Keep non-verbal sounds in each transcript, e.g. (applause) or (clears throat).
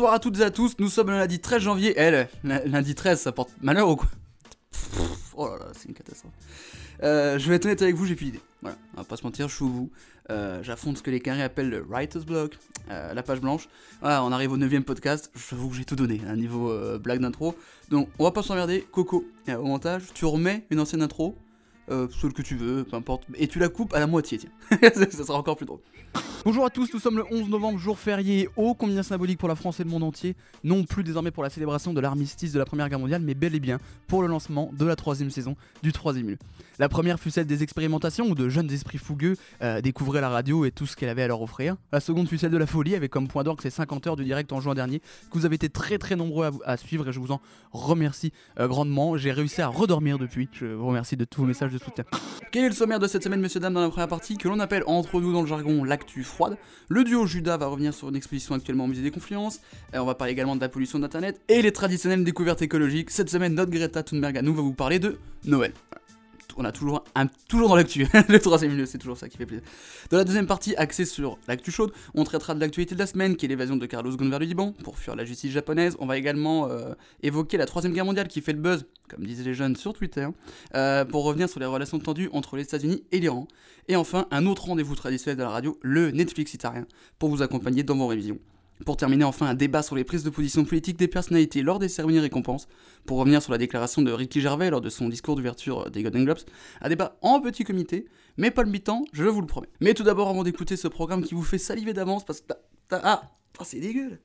Bonsoir à toutes et à tous, nous sommes le lundi 13 janvier. Elle, lundi 13, ça porte malheur ou quoi? Oh là là, c'est une catastrophe. Euh, je vais être honnête avec vous, j'ai plus d'idée. Voilà, on va pas se mentir, je suis bout. Euh, J'affronte ce que les carrés appellent le writer's block, euh, la page blanche. Voilà, on arrive au 9ème podcast, j'avoue que j'ai tout donné, un niveau euh, blague d'intro. Donc, on va pas s'emmerder. Coco, au montage, tu remets une ancienne intro, euh, celle que tu veux, peu importe, et tu la coupes à la moitié, tiens. (laughs) ça sera encore plus drôle. Bonjour à tous, nous sommes le 11 novembre, jour férié ô combien symbolique pour la France et le monde entier, non plus désormais pour la célébration de l'armistice de la Première Guerre mondiale, mais bel et bien pour le lancement de la troisième saison du troisième lieu. La première fut celle des expérimentations où de jeunes esprits fougueux euh, découvraient la radio et tout ce qu'elle avait à leur offrir. La seconde fut celle de la folie avec comme point d'orgue ces 50 heures de direct en juin dernier que vous avez été très très nombreux à, à suivre et je vous en remercie euh, grandement. J'ai réussi à redormir depuis, je vous remercie de tous vos messages de Quel est le sommaire de cette semaine, messieurs, dames, dans la première partie, que l'on appelle entre nous dans le jargon l'actu froide Le duo Judas va revenir sur une exposition actuellement au musée des Confluences. On va parler également de la pollution d'internet et les traditionnelles découvertes écologiques. Cette semaine, notre Greta Thunberg à nous va vous parler de Noël. On a toujours dans l'actu, (laughs) le troisième lieu, c'est toujours ça qui fait plaisir. Dans la deuxième partie, axée sur l'actu chaude, on traitera de l'actualité de la semaine, qui est l'évasion de Carlos Ghosn vers le Liban, pour fuir la justice japonaise. On va également euh, évoquer la troisième guerre mondiale qui fait le buzz, comme disaient les jeunes sur Twitter, euh, pour revenir sur les relations tendues entre les États-Unis et l'Iran. Et enfin, un autre rendez-vous traditionnel de la radio, le Netflix italien, pour vous accompagner dans vos révisions. Pour terminer, enfin, un débat sur les prises de position politiques des personnalités lors des cérémonies récompenses. Pour revenir sur la déclaration de Ricky Gervais lors de son discours d'ouverture des Golden Globes. Un débat en petit comité, mais pas le mi-temps, je vous le promets. Mais tout d'abord, avant d'écouter ce programme qui vous fait saliver d'avance, parce que. Ah, ah, c'est dégueu.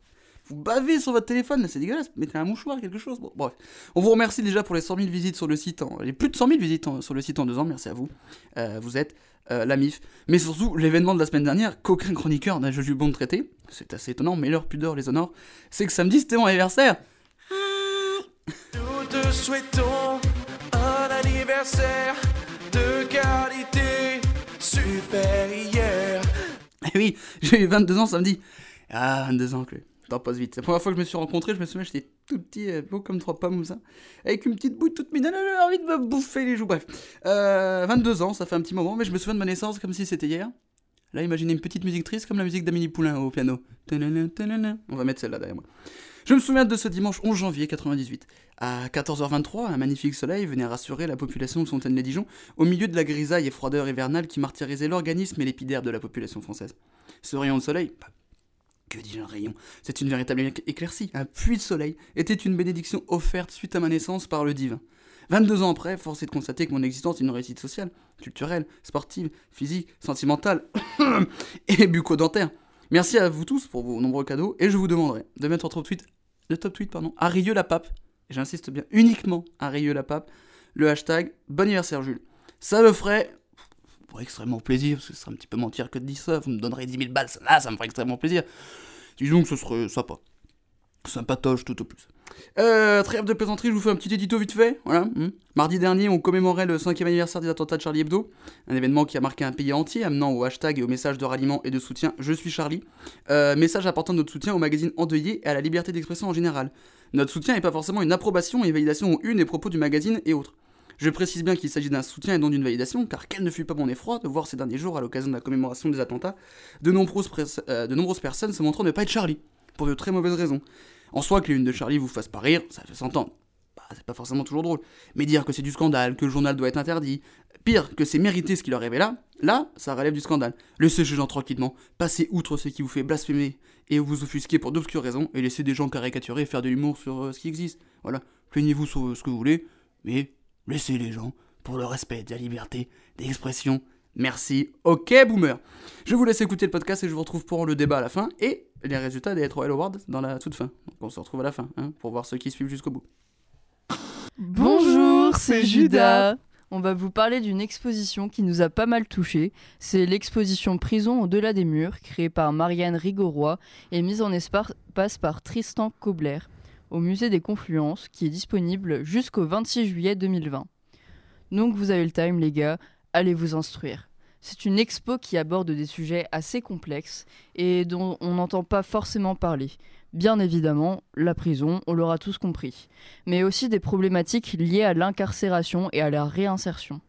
Vous bavez sur votre téléphone, là, c'est dégueulasse. Mettez un mouchoir, quelque chose. Bon, bref. On vous remercie déjà pour les 100 000 visites sur le site. En... Les plus de 100 000 visites en- sur le site en deux ans. Merci à vous. Euh, vous êtes euh, la MIF. Mais surtout, l'événement de la semaine dernière, qu'aucun chroniqueur n'a jugé bon de traiter. C'est assez étonnant, mais leur pudeur les honore. C'est que samedi, c'était mon anniversaire. Nous te souhaitons un anniversaire de qualité supérieure. Et oui, j'ai eu 22 ans samedi. Ah, 22 ans, que temps passe vite. La première fois que je me suis rencontré, je me souviens, j'étais tout petit, euh, beau comme trois pommes, comme ça. Avec une petite bouille toute mignonne, j'avais envie de me bouffer les joues. Bref. Euh, 22 ans, ça fait un petit moment, mais je me souviens de ma naissance comme si c'était hier. Là, imaginez une petite musique triste comme la musique d'Amélie Poulain au piano. On va mettre celle-là derrière moi. Je me souviens de ce dimanche 11 janvier 98. À 14h23, un magnifique soleil venait rassurer la population de Fontaine-les-Dijon au milieu de la grisaille et froideur hivernale qui martyrisait l'organisme et l'épiderme de la population française. Ce rayon de soleil, que dis-je un rayon? C'est une véritable éc- éclaircie, un puits de soleil, était une bénédiction offerte suite à ma naissance par le divin. 22 ans après, force est de constater que mon existence est une réussite sociale, culturelle, sportive, physique, sentimentale (coughs) et bucco-dentaire. Merci à vous tous pour vos nombreux cadeaux et je vous demanderai de mettre en top tweet, le top tweet pardon, à Rieux la Pape, j'insiste bien uniquement à Rieux la Pape, le hashtag bon anniversaire Jules. Ça me ferait pour extrêmement plaisir, parce que ce serait un petit peu mentir que de dire ça, vous me donnerez 10 000 balles, ça, là ça me ferait extrêmement plaisir. Disons que ce serait sympa. Sympatoche tout au plus. Euh, trêve de plaisanterie, je vous fais un petit édito vite fait. Voilà. hmm. Mardi dernier, on commémorait le 5e anniversaire des attentats de Charlie Hebdo, un événement qui a marqué un pays entier, amenant au hashtag et au message de ralliement et de soutien Je suis Charlie. Euh, message apportant notre soutien au magazine endeuillé et à la liberté d'expression en général. Notre soutien n'est pas forcément une approbation et validation aux unes et propos du magazine et autres. Je précise bien qu'il s'agit d'un soutien et non d'une validation, car quel ne fut pas mon effroi de voir ces derniers jours, à l'occasion de la commémoration des attentats, de nombreuses, euh, personnes se montrant ne pas être Charlie, pour de très mauvaises raisons. En soi, que les de Charlie vous fassent pas rire, ça fait s'entendre. Bah, c'est pas forcément toujours drôle. Mais dire que c'est du scandale, que le journal doit être interdit, pire, que c'est mérité ce qui leur arrivé là, là, ça relève du scandale. Laissez ces gens tranquillement, passez outre ce qui vous fait blasphémer et vous offusquer pour d'obscures raisons, et laissez des gens caricaturer faire de l'humour sur euh, ce qui existe. Voilà, plaignez-vous sur euh, ce que vous voulez, mais laissez les gens pour le respect de la liberté d'expression. Merci. Ok, boomer. Je vous laisse écouter le podcast et je vous retrouve pour le débat à la fin et les résultats des Etro Awards dans la toute fin. Donc on se retrouve à la fin hein, pour voir ceux qui suivent jusqu'au bout. Bonjour, c'est Judas. on va vous parler d'une exposition qui nous a pas mal touchés. C'est l'exposition Prison au-delà des murs, créée par Marianne Rigoroy et mise en espace par Tristan Kobler au musée des Confluences, qui est disponible jusqu'au 26 juillet 2020. Donc vous avez le time les gars, allez vous instruire. C'est une expo qui aborde des sujets assez complexes et dont on n'entend pas forcément parler. Bien évidemment, la prison, on l'aura tous compris, mais aussi des problématiques liées à l'incarcération et à la réinsertion.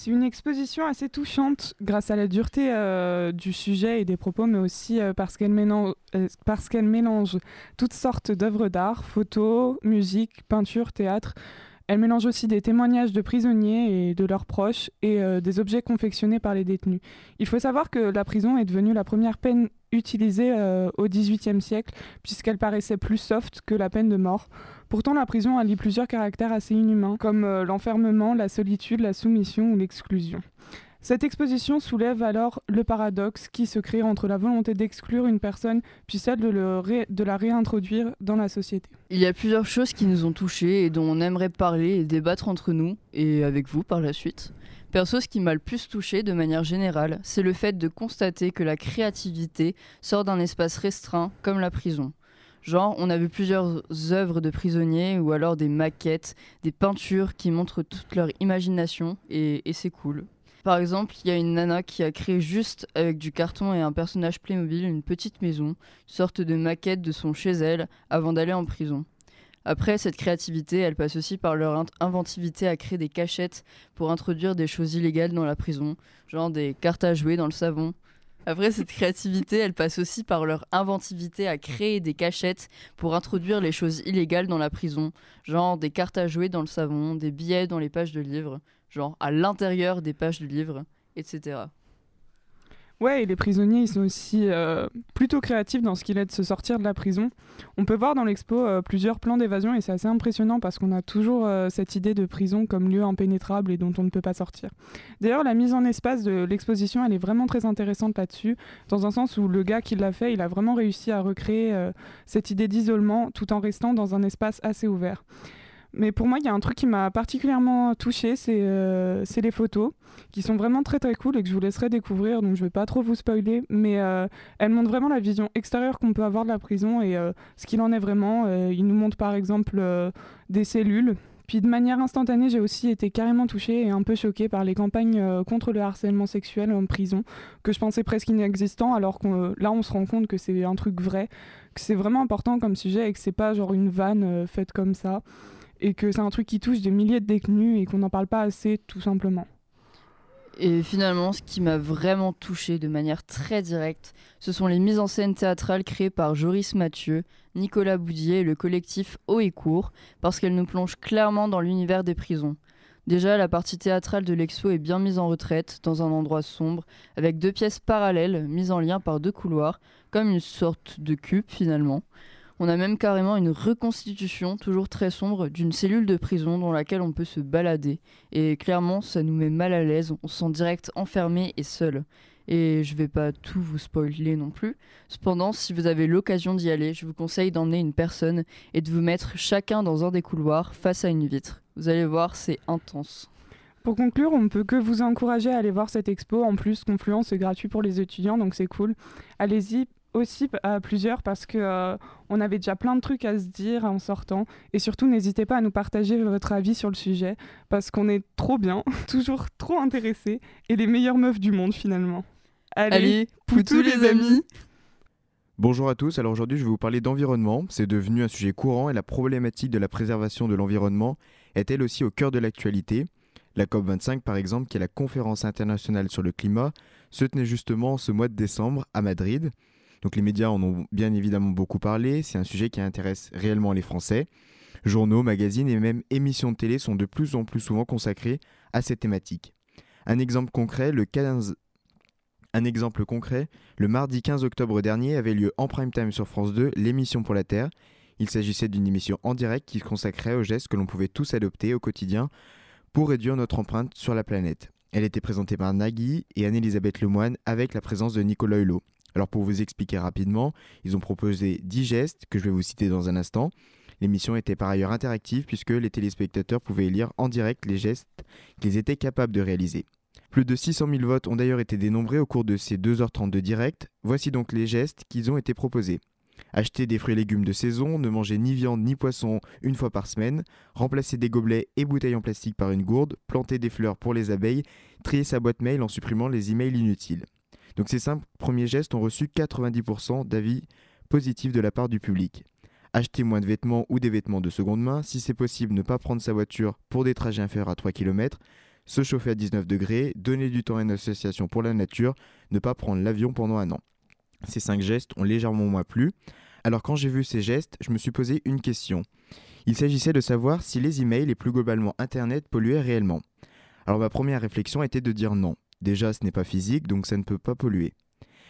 C'est une exposition assez touchante grâce à la dureté euh, du sujet et des propos, mais aussi euh, parce qu'elle mélange, euh, mélange toutes sortes d'œuvres d'art, photos, musique, peinture, théâtre. Elle mélange aussi des témoignages de prisonniers et de leurs proches et des objets confectionnés par les détenus. Il faut savoir que la prison est devenue la première peine utilisée au XVIIIe siècle, puisqu'elle paraissait plus soft que la peine de mort. Pourtant, la prison allie plusieurs caractères assez inhumains, comme euh, l'enfermement, la solitude, la soumission ou l'exclusion. Cette exposition soulève alors le paradoxe qui se crée entre la volonté d'exclure une personne puis celle de, de, la réintroduire dans la société. Il y a plusieurs choses qui nous ont touchés et dont on aimerait parler et débattre entre nous et avec vous par la suite. Perso, ce qui m'a le plus touché de manière générale, c'est le fait de constater que la créativité sort d'un espace restreint comme la prison. Genre, on a vu plusieurs œuvres de prisonniers ou alors des maquettes, des peintures qui montrent toute leur imagination et, c'est cool. Par exemple, il y a une nana qui a créé juste avec du carton et un personnage Playmobil une petite maison, sorte de maquette de son chez elle avant d'aller en prison. Après, cette créativité, elle passe aussi par leur inventivité à créer des cachettes pour introduire des choses illégales dans la prison, genre des cartes à jouer dans le savon, après, cette créativité, elle passe aussi par leur inventivité à créer des cachettes pour introduire les choses illégales dans la prison, genre des cartes à jouer dans le savon, des billets dans les pages de livres, genre à l'intérieur des pages de livres, etc. Ouais, et les prisonniers, ils sont aussi euh, plutôt créatifs dans ce qu'il est de se sortir de la prison. On peut voir dans l'expo euh, plusieurs plans d'évasion et c'est assez impressionnant parce qu'on a toujours euh, cette idée de prison comme lieu impénétrable et dont on ne peut pas sortir. D'ailleurs, la mise en espace de l'exposition, elle est vraiment très intéressante là-dessus, dans un sens où le gars qui l'a fait, il a vraiment réussi à recréer cette idée d'isolement tout en restant dans un espace assez ouvert. Mais pour moi, il y a un truc qui m'a particulièrement touché, euh, c'est les photos, qui sont vraiment très très cool et que je vous laisserai découvrir, donc je vais pas trop vous spoiler, mais euh, elles montrent vraiment la vision extérieure qu'on peut avoir de la prison et euh, ce qu'il en est vraiment. il nous montre par exemple des cellules. Puis de manière instantanée, j'ai aussi été carrément touchée et un peu choquée par les campagnes contre le harcèlement sexuel en prison, que je pensais presque inexistant, alors que là on se rend compte que c'est un truc vrai, que c'est vraiment important comme sujet et que c'est pas genre une vanne faite comme ça et que c'est un truc qui touche des milliers de détenus et qu'on n'en parle pas assez tout simplement. Et finalement, ce qui m'a vraiment touché de manière très directe, ce sont les mises en scène théâtrales créées par Joris Mathieu, Nicolas Boudier et le collectif Haut et Court, parce qu'elles nous plongent clairement dans l'univers des prisons. Déjà, la partie théâtrale de l'expo est bien mise en retraite, dans un endroit sombre, avec deux pièces parallèles mises en lien par deux couloirs, comme une sorte de cube finalement. On a même carrément une reconstitution, toujours très sombre, d'une cellule de prison dans laquelle on peut se balader. Et clairement, ça nous met mal à l'aise, on se sent direct enfermé et seul. Et je vais pas tout vous spoiler non plus. Cependant, si vous avez l'occasion d'y aller, je vous conseille d'emmener une personne et de vous mettre chacun dans un des couloirs face à une vitre. Vous allez voir, c'est intense. Pour conclure, on ne peut que vous encourager à aller voir cette expo. En plus, Confluence est gratuit pour les étudiants, donc c'est cool. Allez-y, aussi à plusieurs parce que euh, on avait déjà plein de trucs à se dire en sortant et surtout n'hésitez pas à nous partager votre avis sur le sujet parce qu'on est trop bien, (laughs) toujours trop intéressés et les meilleures meufs du monde finalement. Allez, pour tous les amis. Bonjour à tous, alors aujourd'hui je vais vous parler d'environnement, c'est devenu un sujet courant et la problématique de la préservation de l'environnement est elle aussi au cœur de l'actualité. La COP25 par exemple, qui est la conférence internationale sur le climat, se tenait justement ce mois de décembre à Madrid. Donc les médias en ont bien évidemment beaucoup parlé, c'est un sujet qui intéresse réellement les Français. Journaux, magazines et même émissions de télé sont de plus en plus souvent consacrés à cette thématique. Un exemple concret, le 15 un exemple concret, le mardi 15 octobre dernier avait lieu en prime time sur France 2 l'émission pour la Terre. Il s'agissait d'une émission en direct qui consacrait aux gestes que l'on pouvait tous adopter au quotidien pour réduire notre empreinte sur la planète. Elle était présentée par Nagui et Anne-Elisabeth Lemoine avec la présence de Nicolas Hulot. Alors pour vous expliquer rapidement, ils ont proposé 10 gestes que je vais vous citer dans un instant. L'émission était par ailleurs interactive puisque les téléspectateurs pouvaient lire en direct les gestes qu'ils étaient capables de réaliser. Plus de 600 000 votes ont d'ailleurs été dénombrés au cours de ces 2h30 de direct. Voici donc les gestes qui ont été proposés. Acheter des fruits et légumes de saison, ne manger ni viande ni poisson une fois par semaine, remplacer des gobelets et bouteilles en plastique par une gourde, planter des fleurs pour les abeilles, trier sa boîte mail en supprimant les emails inutiles. Donc ces cinq premiers gestes ont reçu 90% d'avis positifs de la part du public. Acheter moins de vêtements ou des vêtements de seconde main, si c'est possible ne pas prendre sa voiture pour des trajets inférieurs à 3 km, se chauffer à 19 degrés, donner du temps à une association pour la nature, ne pas prendre l'avion pendant un an. Ces cinq gestes ont légèrement moins plu. Alors quand j'ai vu ces gestes, je me suis posé une question. Il s'agissait de savoir si les emails et plus globalement Internet polluaient réellement. Alors ma première réflexion était de dire non. Déjà ce n'est pas physique, donc ça ne peut pas polluer.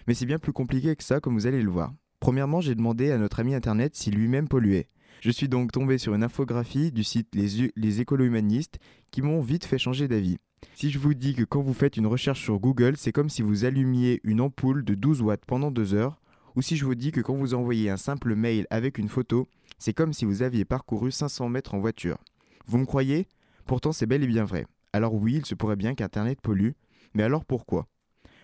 Mais c'est bien plus compliqué que ça, comme vous allez le voir. Premièrement, j'ai demandé à notre ami Internet s'il lui-même polluait. Je suis donc tombé sur une infographie du site Les, les écolo-humanistes qui m'ont vite fait changer d'avis. Si je vous dis que quand vous faites une recherche sur Google, c'est comme si vous allumiez une ampoule de 12 watts pendant 2 heures, ou si je vous dis que quand vous envoyez un simple mail avec une photo, c'est comme si vous aviez parcouru 500 mètres en voiture. Vous me croyez? Pourtant c'est bel et bien vrai. Alors oui, il se pourrait bien qu'Internet pollue, mais alors pourquoi?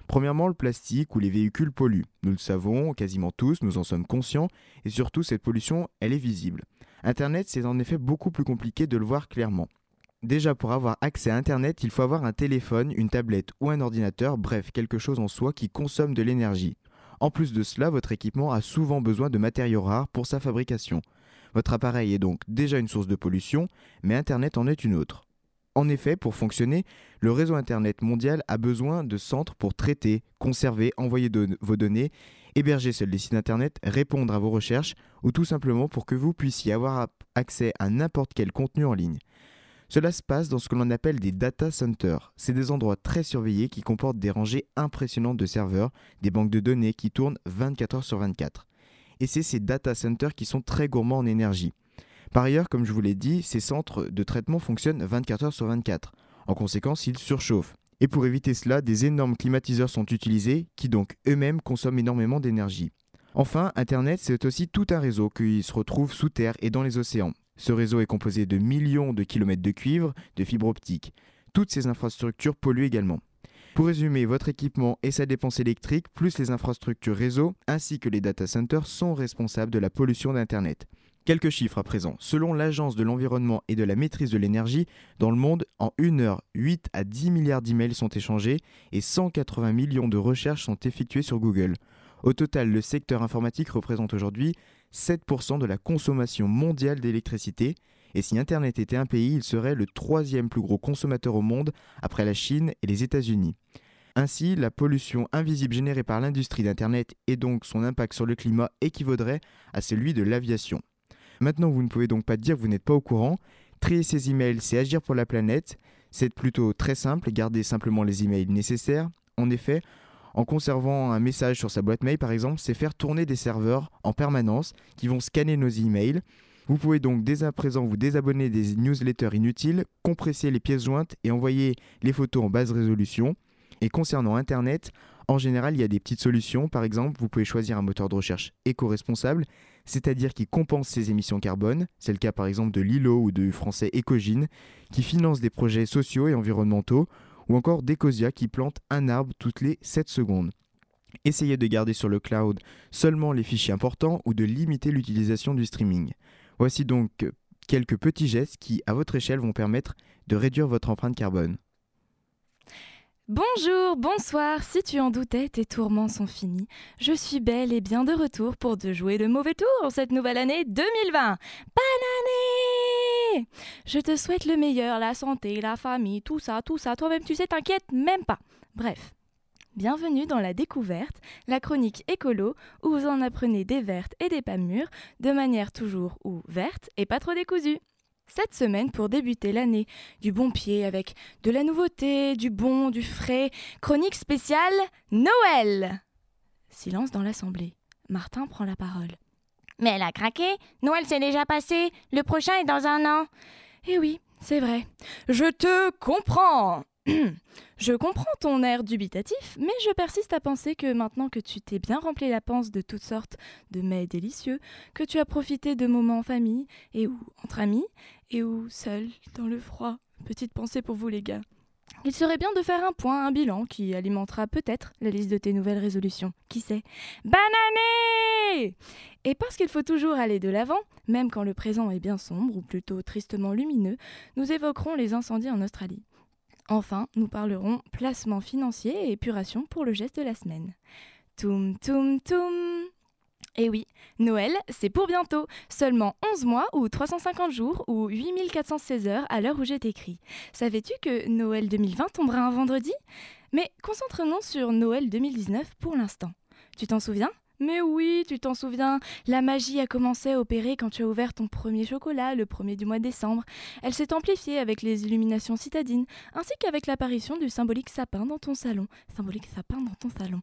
Premièrement, le plastique ou les véhicules polluent. Nous le savons, quasiment tous, nous en sommes conscients, et surtout cette pollution, elle est visible. Internet, c'est en effet beaucoup plus compliqué de le voir clairement. Déjà, pour avoir accès à Internet, il faut avoir un téléphone, une tablette ou un ordinateur, bref, quelque chose en soi qui consomme de l'énergie. En plus de cela, votre équipement a souvent besoin de matériaux rares pour sa fabrication. Votre appareil est donc déjà une source de pollution, mais Internet en est une autre. En effet, pour fonctionner, le réseau Internet mondial a besoin de centres pour traiter, conserver, envoyer vos données, héberger seuls des sites Internet, répondre à vos recherches, ou tout simplement pour que vous puissiez avoir accès à n'importe quel contenu en ligne. Cela se passe dans ce que l'on appelle des data centers. C'est des endroits très surveillés qui comportent des rangées impressionnantes de serveurs, des banques de données qui tournent 24 heures sur 24. Et c'est ces data centers qui sont très gourmands en énergie. Par ailleurs, comme je vous l'ai dit, ces centres de traitement fonctionnent 24 heures sur 24. En conséquence, ils surchauffent. Et pour éviter cela, des énormes climatiseurs sont utilisés qui donc eux-mêmes consomment énormément d'énergie. Enfin, Internet, c'est aussi tout un réseau qui se retrouve sous terre et dans les océans. Ce réseau est composé de millions de kilomètres de cuivre, de fibres optiques. Toutes ces infrastructures polluent également. Pour résumer, votre équipement et sa dépense électrique, plus les infrastructures réseau, ainsi que les data centers, sont responsables de la pollution d'Internet. Quelques chiffres à présent. Selon l'Agence de l'environnement et de la maîtrise de l'énergie, dans le monde, en une heure, 8 à 10 milliards d'emails sont échangés et 180 millions de recherches sont effectuées sur Google. Au total, le secteur informatique représente aujourd'hui 7% de la consommation mondiale d'électricité, et si Internet était un pays, il serait le troisième plus gros consommateur au monde après la Chine et les États-Unis. Ainsi, la pollution invisible générée par l'industrie d'Internet et donc son impact sur le climat équivaudrait à celui de l'aviation. Maintenant, vous ne pouvez donc pas dire que vous n'êtes pas au courant. Trier ces emails, c'est agir pour la planète. C'est plutôt très simple, garder simplement les emails nécessaires. En effet, en conservant un message sur sa boîte mail par exemple, c'est faire tourner des serveurs en permanence qui vont scanner nos emails. Vous pouvez donc dès à présent vous désabonner des newsletters inutiles, compresser les pièces jointes et envoyer les photos en basse résolution. Et concernant Internet, en général, il y a des petites solutions. Par exemple, vous pouvez choisir un moteur de recherche éco-responsable, c'est-à-dire qui compense ses émissions carbone. C'est le cas par exemple de Lilo ou de français Ecogine, qui finance des projets sociaux et environnementaux ou encore Decosia qui plante un arbre toutes les 7 secondes. Essayez de garder sur le cloud seulement les fichiers importants ou de limiter l'utilisation du streaming. Voici donc quelques petits gestes qui, à votre échelle, vont permettre de réduire votre empreinte carbone. Bonjour, bonsoir, si tu en doutais, tes tourments sont finis. Je suis belle et bien de retour pour te jouer le mauvais tour cette nouvelle année 2020. Bonne année Je te souhaite le meilleur, la santé, la famille, tout ça, tout ça. Toi-même, tu sais, t'inquiète même pas. Bref. Bienvenue dans la découverte, la chronique écolo, où vous en apprenez des vertes et des pas mûres, de manière toujours ou verte et pas trop décousue. Cette semaine, pour débuter l'année du bon pied avec de la nouveauté, du bon, du frais, chronique spéciale Noël. Silence dans l'assemblée. Martin prend la parole. Mais elle a craqué. Noël s'est déjà passé. Le prochain est dans un an. Eh oui, c'est vrai. Je te comprends. (clears throat) Je comprends ton air dubitatif, mais je persiste à penser que maintenant que tu t'es bien rempli la panse de toutes sortes de mets délicieux, que tu as profité de moments en famille, et ou entre amis, et ou seul, dans le froid. Petite pensée pour vous les gars. Il serait bien de faire un point, un bilan qui alimentera peut-être la liste de tes nouvelles résolutions. Qui sait? Banané Et parce qu'il faut toujours aller de l'avant, même quand le présent est bien sombre ou plutôt tristement lumineux, nous évoquerons les incendies en Australie. Enfin, nous parlerons placement financier et épuration pour le geste de la semaine. Toum toum toum et oui, Noël, c'est pour bientôt. Seulement 11 mois ou 350 jours ou 8416 heures à l'heure où j'ai écrit. Savais-tu que Noël 2020 tombera un vendredi? Mais concentrons-nous sur Noël 2019 pour l'instant. Tu t'en souviens? Mais oui, tu t'en souviens, la magie a commencé à opérer quand tu as ouvert ton premier chocolat le premier du mois de décembre. Elle s'est amplifiée avec les illuminations citadines, ainsi qu'avec l'apparition du symbolique sapin dans ton salon. Symbolique sapin dans ton salon.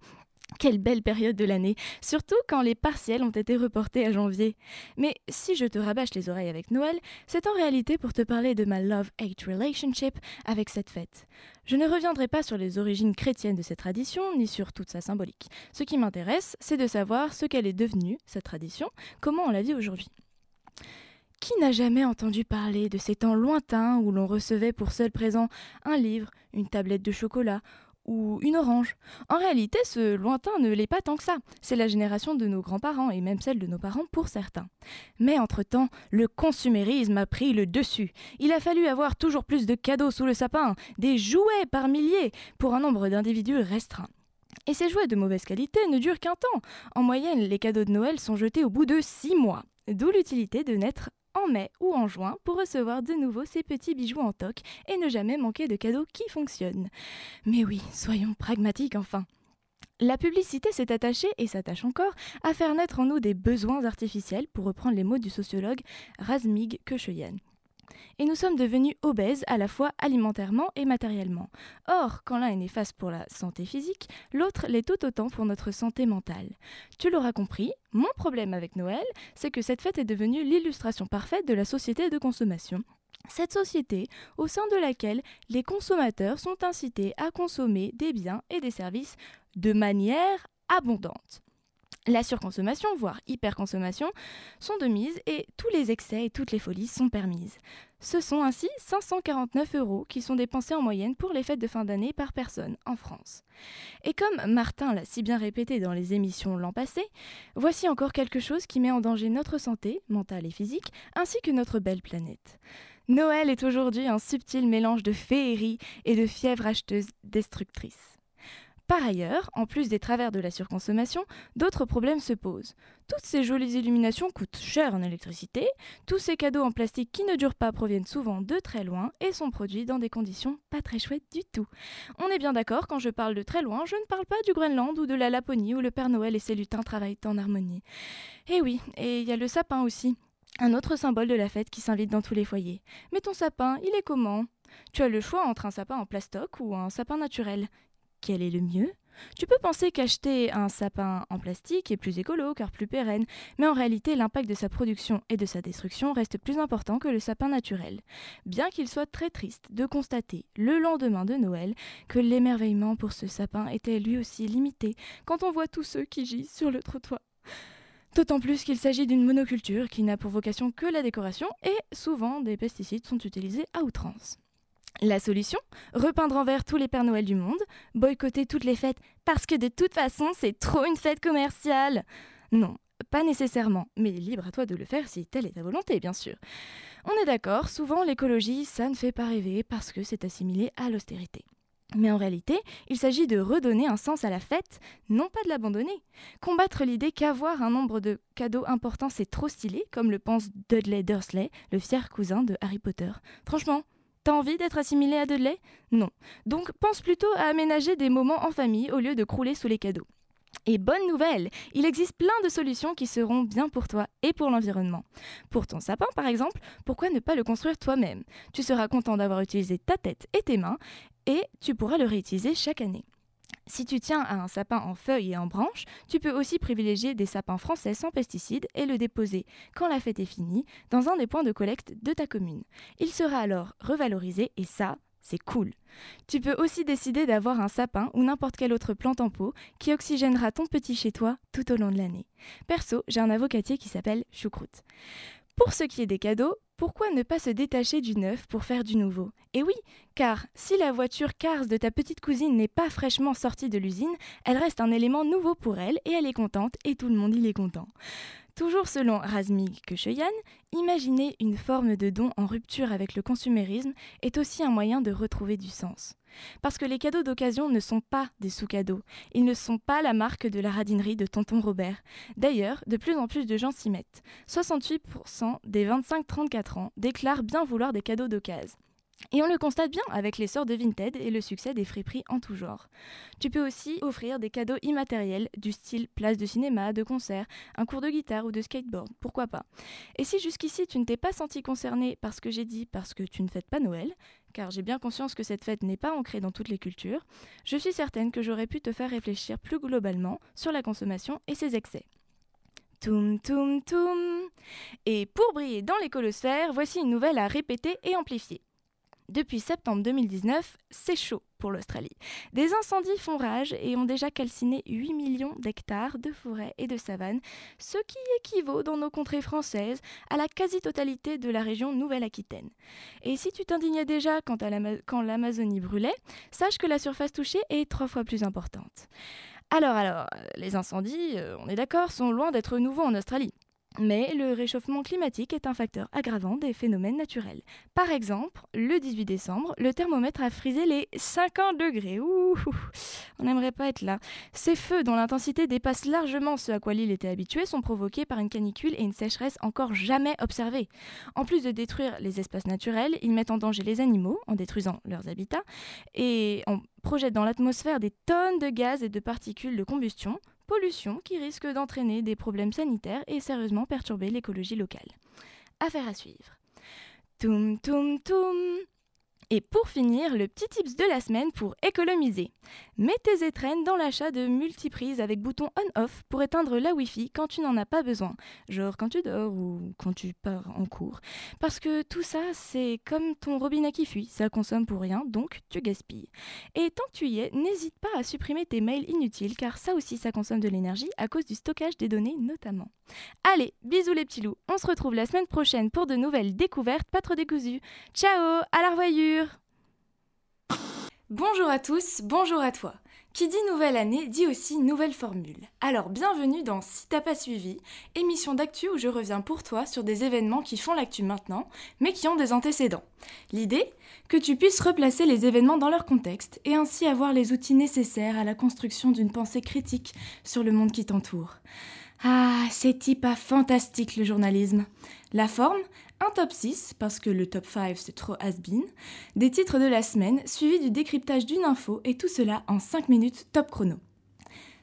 Quelle belle période de l'année, surtout quand les partiels ont été reportés à janvier. Mais si je te rabâche les oreilles avec Noël, c'est en réalité pour te parler de ma love-hate relationship avec cette fête. Je ne reviendrai pas sur les origines chrétiennes de cette tradition, ni sur toute sa symbolique. Ce qui m'intéresse, c'est de savoir ce qu'elle est devenue, cette tradition, comment on la vit aujourd'hui. Qui n'a jamais entendu parler de ces temps lointains où l'on recevait pour seul présent un livre, une tablette de chocolat ou une orange. En réalité, ce lointain ne l'est pas tant que ça. C'est la génération de nos grands-parents et même celle de nos parents pour certains. Mais entre-temps, le consumérisme a pris le dessus. Il a fallu avoir toujours plus de cadeaux sous le sapin, des jouets par milliers, pour un nombre d'individus restreint. Et ces jouets de mauvaise qualité ne durent qu'un temps. En moyenne, les cadeaux de Noël sont jetés au bout de six mois. D'où l'utilité de n'être en mai ou en juin pour recevoir de nouveau ces petits bijoux en toc et ne jamais manquer de cadeaux qui fonctionnent. Mais oui, soyons pragmatiques enfin. La publicité s'est attachée et s'attache encore à faire naître en nous des besoins artificiels, pour reprendre les mots du sociologue Razmig et nous sommes devenus obèses à la fois alimentairement et matériellement. Or, quand l'un est néfaste pour la santé physique, l'autre l'est tout autant pour notre santé mentale. Tu l'auras compris, mon problème avec Noël, c'est que cette fête est devenue l'illustration parfaite de la société de consommation cette société au sein de laquelle les consommateurs sont incités à consommer des biens et des services de manière abondante. La surconsommation, voire hyperconsommation, sont de mise et tous les excès et toutes les folies sont permises. Ce sont ainsi 549 euros qui sont dépensés en moyenne pour les fêtes de fin d'année par personne en France. Et comme Martin l'a si bien répété dans les émissions l'an passé, voici encore quelque chose qui met en danger notre santé, mentale et physique, ainsi que notre belle planète. Noël est aujourd'hui un subtil mélange de féerie et de fièvre acheteuse destructrice. Par ailleurs, en plus des travers de la surconsommation, d'autres problèmes se posent. Toutes ces jolies illuminations coûtent cher en électricité, tous ces cadeaux en plastique qui ne durent pas proviennent souvent de très loin et sont produits dans des conditions pas très chouettes du tout. On est bien d'accord, quand je parle de très loin, je ne parle pas du Groenland ou de la Laponie où le Père Noël et ses lutins travaillent en harmonie. Eh oui, et il y a le sapin aussi. Un autre symbole de la fête qui s'invite dans tous les foyers. Mais ton sapin, il est comment? Tu as le choix entre un sapin en plastoc ou un sapin naturel quel est le mieux tu peux penser qu'acheter un sapin en plastique est plus écolo car plus pérenne, mais en réalité l'impact de sa production et de sa destruction reste plus important que le sapin naturel. Bien qu'il soit très triste de constater, le lendemain de Noël, que l'émerveillement pour ce sapin était lui aussi limité quand on voit tous ceux qui gisent sur le trottoir. D'autant plus qu'il s'agit d'une monoculture qui n'a pour vocation que la décoration et souvent des pesticides sont utilisés à outrance. La solution Repeindre en vert tous les Pères Noël du monde, boycotter toutes les fêtes parce que de toute façon c'est trop une fête commerciale. Non, pas nécessairement, mais libre à toi de le faire si telle est ta volonté, bien sûr. On est d'accord, souvent l'écologie, ça ne fait pas rêver parce que c'est assimilé à l'austérité. Mais en réalité, il s'agit de redonner un sens à la fête, non pas de l'abandonner. Combattre l'idée qu'avoir un nombre de cadeaux importants c'est trop stylé, comme le pense Dudley Dursley, le fier cousin de Harry Potter. Franchement, T'as envie d'être assimilé à Dudley Non. Donc pense plutôt à aménager des moments en famille au lieu de crouler sous les cadeaux. Et bonne nouvelle, il existe plein de solutions qui seront bien pour toi et pour l'environnement. Pour ton sapin par exemple, pourquoi ne pas le construire toi-même? Tu seras content d'avoir utilisé ta tête et tes mains et tu pourras le réutiliser chaque année. Si tu tiens à un sapin en feuilles et en branches, tu peux aussi privilégier des sapins français sans pesticides et le déposer, quand la fête est finie, dans un des points de collecte de ta commune. Il sera alors revalorisé et ça, c'est cool. Tu peux aussi décider d'avoir un sapin ou n'importe quelle autre plante en pot qui oxygénera ton petit chez toi tout au long de l'année. Perso, j'ai un avocatier qui s'appelle Choucroute. Pour ce qui est des cadeaux, pourquoi ne pas se détacher du neuf pour faire du nouveau? Et oui, car si la voiture Cars de ta petite cousine n'est pas fraîchement sortie de l'usine, elle reste un élément nouveau pour elle et elle est contente et tout le monde y est content. Toujours selon Razmig Köcheyan, imaginer une forme de don en rupture avec le consumérisme est aussi un moyen de retrouver du sens. Parce que les cadeaux d'occasion ne sont pas des sous-cadeaux, ils ne sont pas la marque de la radinerie de tonton Robert. D'ailleurs, de plus en plus de gens s'y mettent. 68% des 25-34 ans déclarent bien vouloir des cadeaux d'occasion. Et on le constate bien avec l'essor de Vinted et le succès des friperies en tout genre. Tu peux aussi offrir des cadeaux immatériels du style place de cinéma, de concert, un cours de guitare ou de skateboard, pourquoi pas. Et si jusqu'ici tu ne t'es pas senti concerné par ce que j'ai dit parce que tu ne fêtes pas Noël, car j'ai bien conscience que cette fête n'est pas ancrée dans toutes les cultures, je suis certaine que j'aurais pu te faire réfléchir plus globalement sur la consommation et ses excès. Toum toum toum Et pour briller dans l'écolosphère, voici une nouvelle à répéter et amplifier. Depuis septembre 2019, c'est chaud pour l'Australie. Des incendies font rage et ont déjà calciné 8 millions d'hectares de forêts et de savanes, ce qui équivaut dans nos contrées françaises à la quasi-totalité de la région Nouvelle-Aquitaine. Et si tu t'indignais déjà quand, quand l'Amazonie brûlait, sache que la surface touchée est trois fois plus importante. Alors, alors, les incendies, euh, on est d'accord, sont loin d'être nouveaux en Australie. Mais le réchauffement climatique est un facteur aggravant des phénomènes naturels. Par exemple, le 18 décembre, le thermomètre a frisé les 50 degrés. Ouh, on n'aimerait pas être là. Ces feux, dont l'intensité dépasse largement ce à quoi l'île était habituée, sont provoqués par une canicule et une sécheresse encore jamais observées. En plus de détruire les espaces naturels, ils mettent en danger les animaux en détruisant leurs habitats et en projettent dans l'atmosphère des tonnes de gaz et de particules de combustion, pollution qui risque d'entraîner des problèmes sanitaires et sérieusement perturber l'écologie locale. Affaire à suivre. Toum toum toum et pour finir, le petit tips de la semaine pour économiser. Mets tes étrennes dans l'achat de multiprises avec bouton on-off pour éteindre la Wi-Fi quand tu n'en as pas besoin, genre quand tu dors ou quand tu pars en cours. Parce que tout ça, c'est comme ton robinet qui fuit, ça consomme pour rien, donc tu gaspilles. Et tant que tu y es, n'hésite pas à supprimer tes mails inutiles, car ça aussi, ça consomme de l'énergie à cause du stockage des données notamment. Allez, bisous les petits loups, on se retrouve la semaine prochaine pour de nouvelles découvertes pas trop décousues. Ciao, à la revoyure Bonjour à tous, bonjour à toi. Qui dit nouvelle année dit aussi nouvelle formule. Alors bienvenue dans Si t'as pas suivi, émission d'actu où je reviens pour toi sur des événements qui font l'actu maintenant, mais qui ont des antécédents. L'idée? Que tu puisses replacer les événements dans leur contexte et ainsi avoir les outils nécessaires à la construction d'une pensée critique sur le monde qui t'entoure. Ah, c'est pas fantastique le journalisme. La forme? Un top 6, parce que le top 5 c'est trop has-been, des titres de la semaine, suivi du décryptage d'une info, et tout cela en 5 minutes top chrono.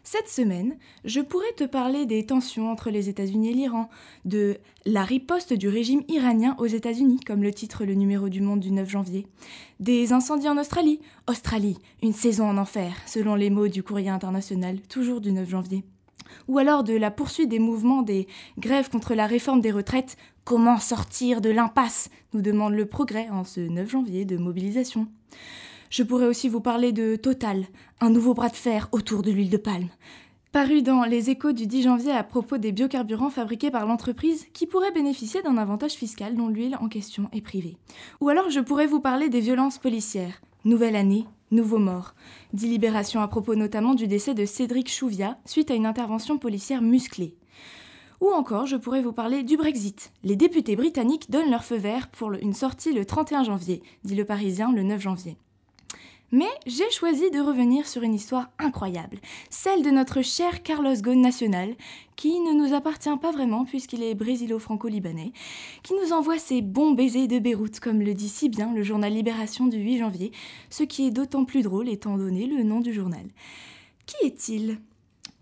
Cette semaine, je pourrais te parler des tensions entre les États-Unis et l'Iran, de la riposte du régime iranien aux États-Unis, comme le titre le numéro du monde du 9 janvier, des incendies en Australie, Australie, une saison en enfer, selon les mots du courrier international, toujours du 9 janvier ou alors de la poursuite des mouvements des grèves contre la réforme des retraites, comment sortir de l'impasse nous demande le progrès en ce 9 janvier de mobilisation. Je pourrais aussi vous parler de Total, un nouveau bras de fer autour de l'huile de palme. Paru dans Les échos du 10 janvier à propos des biocarburants fabriqués par l'entreprise qui pourrait bénéficier d'un avantage fiscal dont l'huile en question est privée. Ou alors je pourrais vous parler des violences policières. Nouvelle année, nouveau mort. Délibération à propos notamment du décès de Cédric Chouvia suite à une intervention policière musclée. Ou encore, je pourrais vous parler du Brexit. Les députés britanniques donnent leur feu vert pour une sortie le 31 janvier, dit le Parisien le 9 janvier. Mais j'ai choisi de revenir sur une histoire incroyable, celle de notre cher Carlos Ghosn national, qui ne nous appartient pas vraiment puisqu'il est brésilo-franco-libanais, qui nous envoie ses bons baisers de Beyrouth, comme le dit si bien le journal Libération du 8 janvier, ce qui est d'autant plus drôle étant donné le nom du journal. Qui est-il?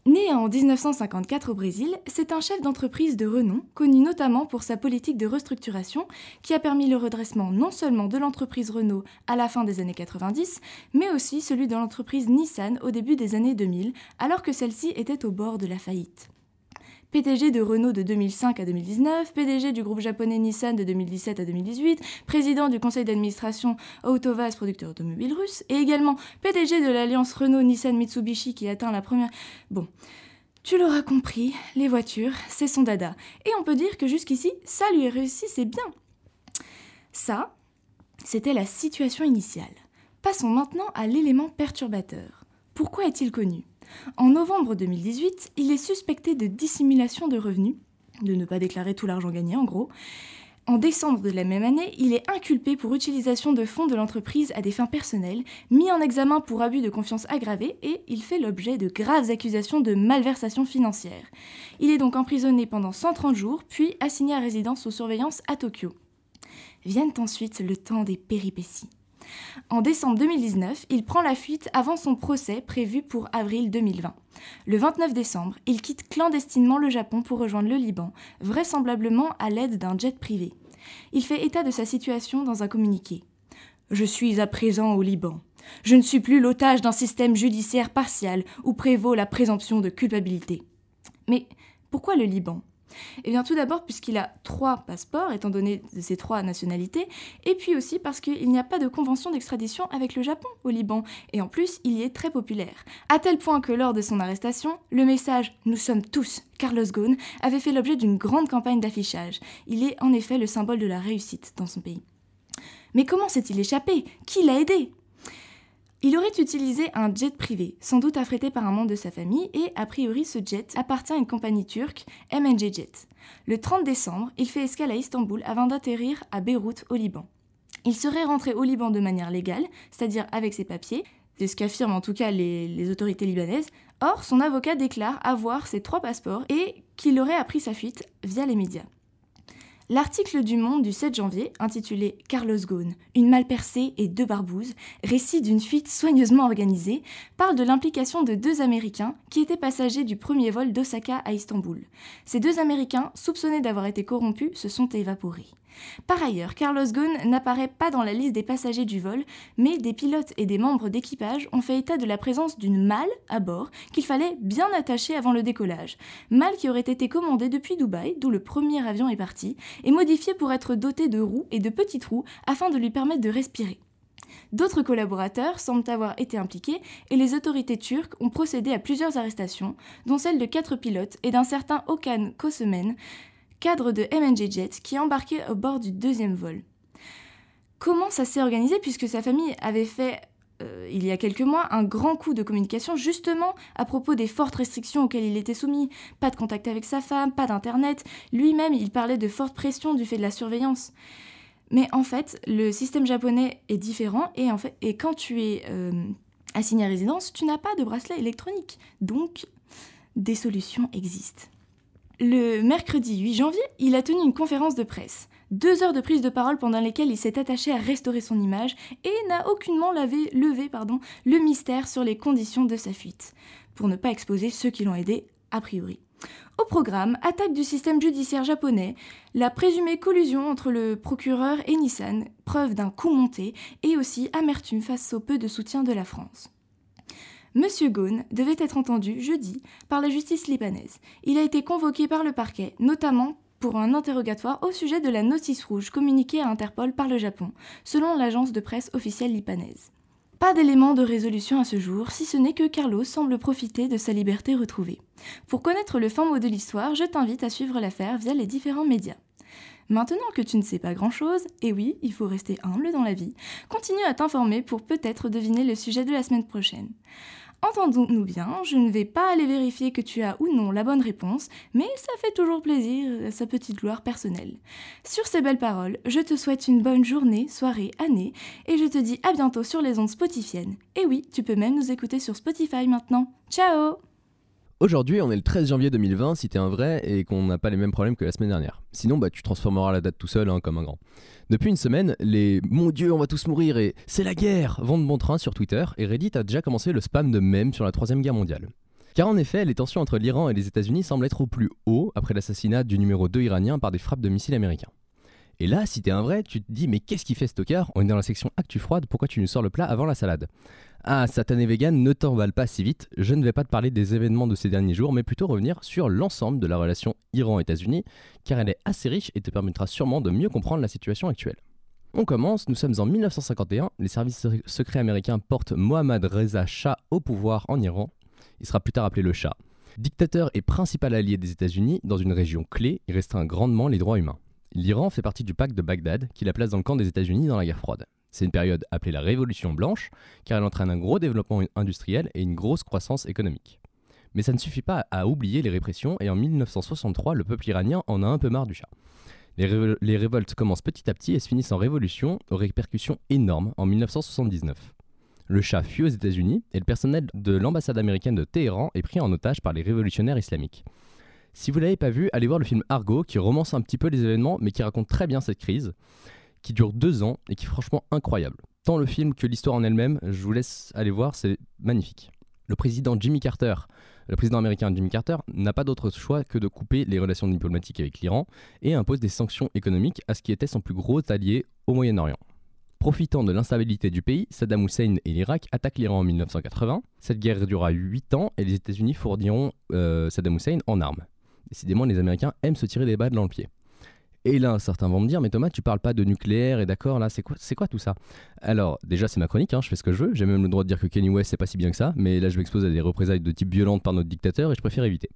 Né en 1954 au Brésil, c'est un chef d'entreprise de renom, connu notamment pour sa politique de restructuration qui a permis le redressement non seulement de l'entreprise Renault à la fin des années 90, mais aussi celui de l'entreprise Nissan au début des années 2000, alors que celle-ci était au bord de la faillite. PDG de Renault de 2005 à 2019, PDG du groupe japonais Nissan de 2017 à 2018, président du conseil d'administration Autovaz, producteur automobile russe, et également PDG de l'alliance Renault-Nissan-Mitsubishi qui atteint la première... Bon, tu l'auras compris, les voitures, c'est son dada. Et on peut dire que jusqu'ici, ça lui réussissait bien. Ça, c'était la situation initiale. Passons maintenant à l'élément perturbateur. Pourquoi est-il connu? En novembre 2018, il est suspecté de dissimulation de revenus, de ne pas déclarer tout l'argent gagné en gros. En décembre de la même année, il est inculpé pour utilisation de fonds de l'entreprise à des fins personnelles, mis en examen pour abus de confiance aggravé et il fait l'objet de graves accusations de malversation financière. Il est donc emprisonné pendant 130 jours, puis assigné à résidence sous surveillance à Tokyo. Viennent ensuite le temps des péripéties. En décembre 2019, il prend la fuite avant son procès prévu pour avril 2020. Le 29 décembre, il quitte clandestinement le Japon pour rejoindre le Liban, vraisemblablement à l'aide d'un jet privé. Il fait état de sa situation dans un communiqué. Je suis à présent au Liban. Je ne suis plus l'otage d'un système judiciaire partial où prévaut la présomption de culpabilité. Mais pourquoi le Liban? Eh bien, tout d'abord, puisqu'il a trois passeports, étant donné ses trois nationalités, et puis aussi parce qu'il n'y a pas de convention d'extradition avec le Japon au Liban, et en plus, il y est très populaire. À tel point que lors de son arrestation, le message Nous sommes tous Carlos Ghosn avait fait l'objet d'une grande campagne d'affichage. Il est en effet le symbole de la réussite dans son pays. Mais comment s'est-il échappé? Qui l'a aidé? Il aurait utilisé un jet privé, sans doute affrété par un membre de sa famille, et a priori ce jet appartient à une compagnie turque, MNJ Jet. Le 30 décembre, il fait escale à Istanbul avant d'atterrir à Beyrouth, au Liban. Il serait rentré au Liban de manière légale, c'est-à-dire avec ses papiers, c'est ce qu'affirment en tout cas les, autorités libanaises. Or, son avocat déclare avoir ses trois passeports et qu'il aurait appris sa fuite via les médias. L'article du Monde du 7 janvier, intitulé Carlos Ghosn, une malle percée et deux barbouzes, récit d'une fuite soigneusement organisée, parle de l'implication de deux Américains qui étaient passagers du premier vol d'Osaka à Istanbul. Ces deux Américains, soupçonnés d'avoir été corrompus, se sont évaporés. Par ailleurs, Carlos Ghosn n'apparaît pas dans la liste des passagers du vol, mais des pilotes et des membres d'équipage ont fait état de la présence d'une malle à bord qu'il fallait bien attacher avant le décollage. Malle qui aurait été commandée depuis Dubaï, d'où le premier avion est parti, et modifiée pour être dotée de roues et de petits trous afin de lui permettre de respirer. D'autres collaborateurs semblent avoir été impliqués et les autorités turques ont procédé à plusieurs arrestations, dont celle de quatre pilotes et d'un certain Okan Kosemen, cadre de MNJ Jet, qui embarquait au bord du deuxième vol. Comment ça s'est organisé puisque sa famille avait fait euh, il y a quelques mois un grand coup de communication justement à propos des fortes restrictions auxquelles il était soumis? Pas de contact avec sa femme, pas d'internet. Lui-même, il parlait de forte pression du fait de la surveillance. Mais en fait, le système japonais est différent et quand tu es euh, assigné à résidence, tu n'as pas de bracelet électronique. Donc, des solutions existent. Le mercredi 8 janvier, il a tenu une conférence de presse. Deux heures de prise de parole pendant lesquelles il s'est attaché à restaurer son image et n'a aucunement lavé, levé pardon, le mystère sur les conditions de sa fuite, pour ne pas exposer ceux qui l'ont aidé a priori. Au programme, attaque du système judiciaire japonais, la présumée collusion entre le procureur et Nissan, preuve d'un coup monté, et aussi amertume face au peu de soutien de la France. Monsieur Ghosn devait être entendu jeudi par la justice libanaise. Il a été convoqué par le parquet, notamment pour un interrogatoire au sujet de la notice rouge communiquée à Interpol par le Japon, selon l'agence de presse officielle libanaise. Pas d'éléments de résolution à ce jour, si ce n'est que Carlos semble profiter de sa liberté retrouvée. Pour connaître le fin mot de l'histoire, je t'invite à suivre l'affaire via les différents médias. Maintenant que tu ne sais pas grand-chose, et oui, il faut rester humble dans la vie, continue à t'informer pour peut-être deviner le sujet de la semaine prochaine. Entendons-nous bien, je ne vais pas aller vérifier que tu as ou non la bonne réponse, mais ça fait toujours plaisir sa petite gloire personnelle. Sur ces belles paroles, je te souhaite une bonne journée, soirée, année, et je te dis à bientôt sur les ondes spotifiennes. Et oui, tu peux même nous écouter sur Spotify maintenant. Ciao Aujourd'hui, on est le 13 janvier 2020 si t'es un vrai et qu'on n'a pas les mêmes problèmes que la semaine dernière. Sinon, bah, tu transformeras la date tout seul hein, comme un grand. Depuis une semaine, les Mon Dieu, on va tous mourir et C'est la guerre vont de bon train sur Twitter et Reddit a déjà commencé le spam de mèmes sur la Troisième Guerre mondiale. Car en effet, les tensions entre l'Iran et les États-Unis semblent être au plus haut après l'assassinat du numéro 2 iranien par des frappes de missiles américains. Et là, si t'es un vrai, tu te dis mais qu'est-ce qu'il fait ce tocard? On est dans la section Actu froide, pourquoi tu nous sors le plat avant la salade? Ah, satané vegan, ne t'emballe pas si vite, je ne vais pas te parler des événements de ces derniers jours, mais plutôt revenir sur l'ensemble de la relation Iran-États-Unis, car elle est assez riche et te permettra sûrement de mieux comprendre la situation actuelle. On commence, nous sommes en 1951, les services secrets américains portent Mohammad Reza Shah au pouvoir en Iran. Il sera plus tard appelé le Shah. Dictateur et principal allié des États-Unis, dans une région clé, il restreint grandement les droits humains. L'Iran fait partie du pacte de Bagdad, qui la place dans le camp des États-Unis dans la guerre froide. C'est une période appelée la Révolution blanche, car elle entraîne un gros développement industriel et une grosse croissance économique. Mais ça ne suffit pas à oublier les répressions, et en 1963, le peuple iranien en a un peu marre du Shah. Les, révol- les révoltes commencent petit à petit et se finissent en révolution, aux répercussions énormes, en 1979. Le Shah fuit aux États-Unis et le personnel de l'ambassade américaine de Téhéran est pris en otage par les révolutionnaires islamiques. Si vous l'avez pas vu, allez voir le film Argo qui romance un petit peu les événements mais qui raconte très bien cette crise, qui dure deux ans et qui est franchement incroyable. Tant le film que l'histoire en elle-même, je vous laisse aller voir, c'est magnifique. Le président Jimmy Carter, le président américain Jimmy Carter, n'a pas d'autre choix que de couper les relations diplomatiques avec l'Iran et impose des sanctions économiques à ce qui était son plus gros allié au Moyen-Orient. Profitant de l'instabilité du pays, Saddam Hussein et l'Irak attaquent l'Iran en 1980. Cette guerre durera 8 ans et les États-Unis fourniront euh, Saddam Hussein en armes. Décidément, les Américains aiment se tirer des balles dans le pied. Et là, certains vont me dire, mais Thomas, tu parles pas de nucléaire et d'accord, là, c'est quoi, tout ça? Alors, déjà, c'est ma chronique, hein, je fais ce que je veux. J'ai même le droit de dire que Kanye West, c'est pas si bien que ça, mais là, je m'expose à des représailles de type violente par notre dictateur et je préfère éviter.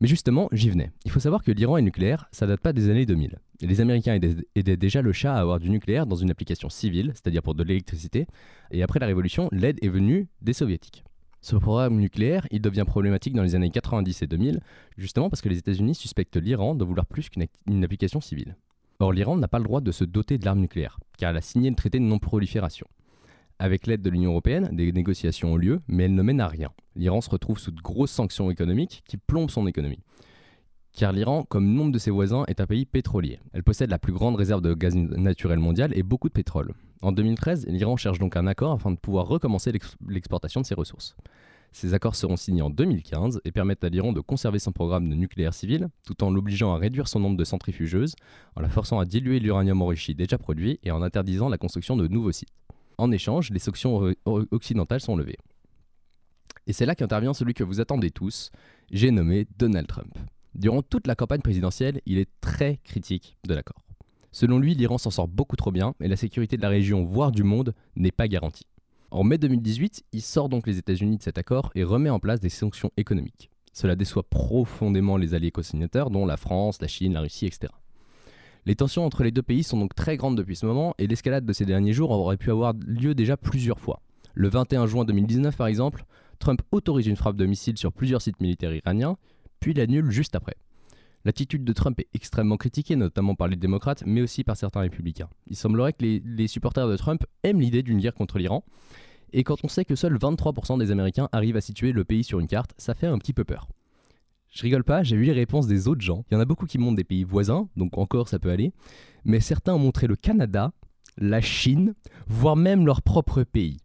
Mais justement, j'y venais. Il faut savoir que l'Iran est nucléaire, ça date pas des années 2000. Et les Américains aidaient, déjà le Shah à avoir du nucléaire dans une application civile, c'est-à-dire pour de l'électricité, et après la révolution, l'aide est venue des soviétiques. Ce programme nucléaire, il devient problématique dans les années 90 et 2000, justement parce que les États-Unis suspectent l'Iran de vouloir plus qu'une application civile. Or, l'Iran n'a pas le droit de se doter de l'arme nucléaire, car elle a signé le traité de non-prolifération. Avec l'aide de l'Union européenne, des négociations ont lieu, mais elles ne mènent à rien. L'Iran se retrouve sous de grosses sanctions économiques qui plombent son économie. Car l'Iran, comme nombre de ses voisins, est un pays pétrolier. Elle possède la plus grande réserve de gaz naturel mondial et beaucoup de pétrole. En 2013, l'Iran cherche donc un accord afin de pouvoir recommencer l'ex- l'exportation de ses ressources. Ces accords seront signés en 2015 et permettent à l'Iran de conserver son programme de nucléaire civil, tout en l'obligeant à réduire son nombre de centrifugeuses, en la forçant à diluer l'uranium enrichi déjà produit et en interdisant la construction de nouveaux sites. En échange, les sanctions occidentales sont levées. Et c'est là qu'intervient celui que vous attendez tous, j'ai nommé Donald Trump. Durant toute la campagne présidentielle, il est très critique de l'accord. Selon lui, l'Iran s'en sort beaucoup trop bien et la sécurité de la région, voire du monde, n'est pas garantie. En mai 2018, il sort donc les États-Unis de cet accord et remet en place des sanctions économiques. Cela déçoit profondément les alliés co-signataires, dont la France, la Chine, la Russie, etc. Les tensions entre les deux pays sont donc très grandes depuis ce moment et l'escalade de ces derniers jours aurait pu avoir lieu déjà plusieurs fois. Le 21 juin 2019, par exemple, Trump autorise une frappe de missiles sur plusieurs sites militaires iraniens, puis l'annule juste après. L'attitude de Trump est extrêmement critiquée, notamment par les démocrates, mais aussi par certains républicains. Il semblerait que les, supporters de Trump aiment l'idée d'une guerre contre l'Iran, et quand on sait que seuls 23% des Américains arrivent à situer le pays sur une carte, ça fait un petit peu peur. Je rigole pas, j'ai vu les réponses des autres gens. Il y en a beaucoup qui montrent des pays voisins, donc encore ça peut aller, mais certains ont montré le Canada, la Chine, voire même leur propre pays.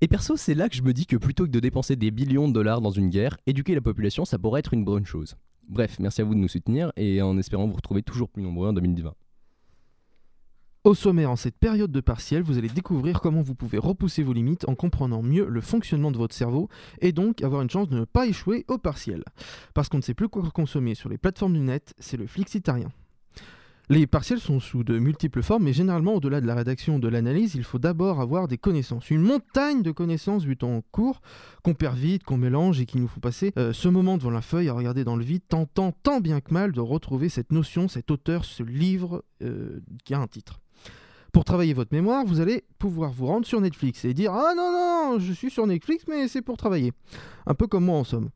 Et perso, c'est là que je me dis que plutôt que de dépenser des billions de dollars dans une guerre, éduquer la population, ça pourrait être une bonne chose. Bref, merci à vous de nous soutenir et en espérant vous retrouver toujours plus nombreux en 2020. Au sommaire, en cette période de partiel, vous allez découvrir comment vous pouvez repousser vos limites en comprenant mieux le fonctionnement de votre cerveau et donc avoir une chance de ne pas échouer au partiel. Parce qu'on ne sait plus quoi consommer sur les plateformes du net, c'est le flixitarien. Les partiels sont sous de multiples formes, mais généralement, au-delà de la rédaction ou de l'analyse, il faut d'abord avoir des connaissances. Une montagne de connaissances vu en cours, qu'on perd vite, qu'on mélange et qui nous font passer euh, ce moment devant la feuille à regarder dans le vide, tentant tant bien que mal de retrouver cette notion, cet auteur, ce livre euh, qui a un titre. Pour travailler votre mémoire, vous allez pouvoir vous rendre sur Netflix et dire Ah non, non, je suis sur Netflix, mais c'est pour travailler. Un peu comme moi en somme.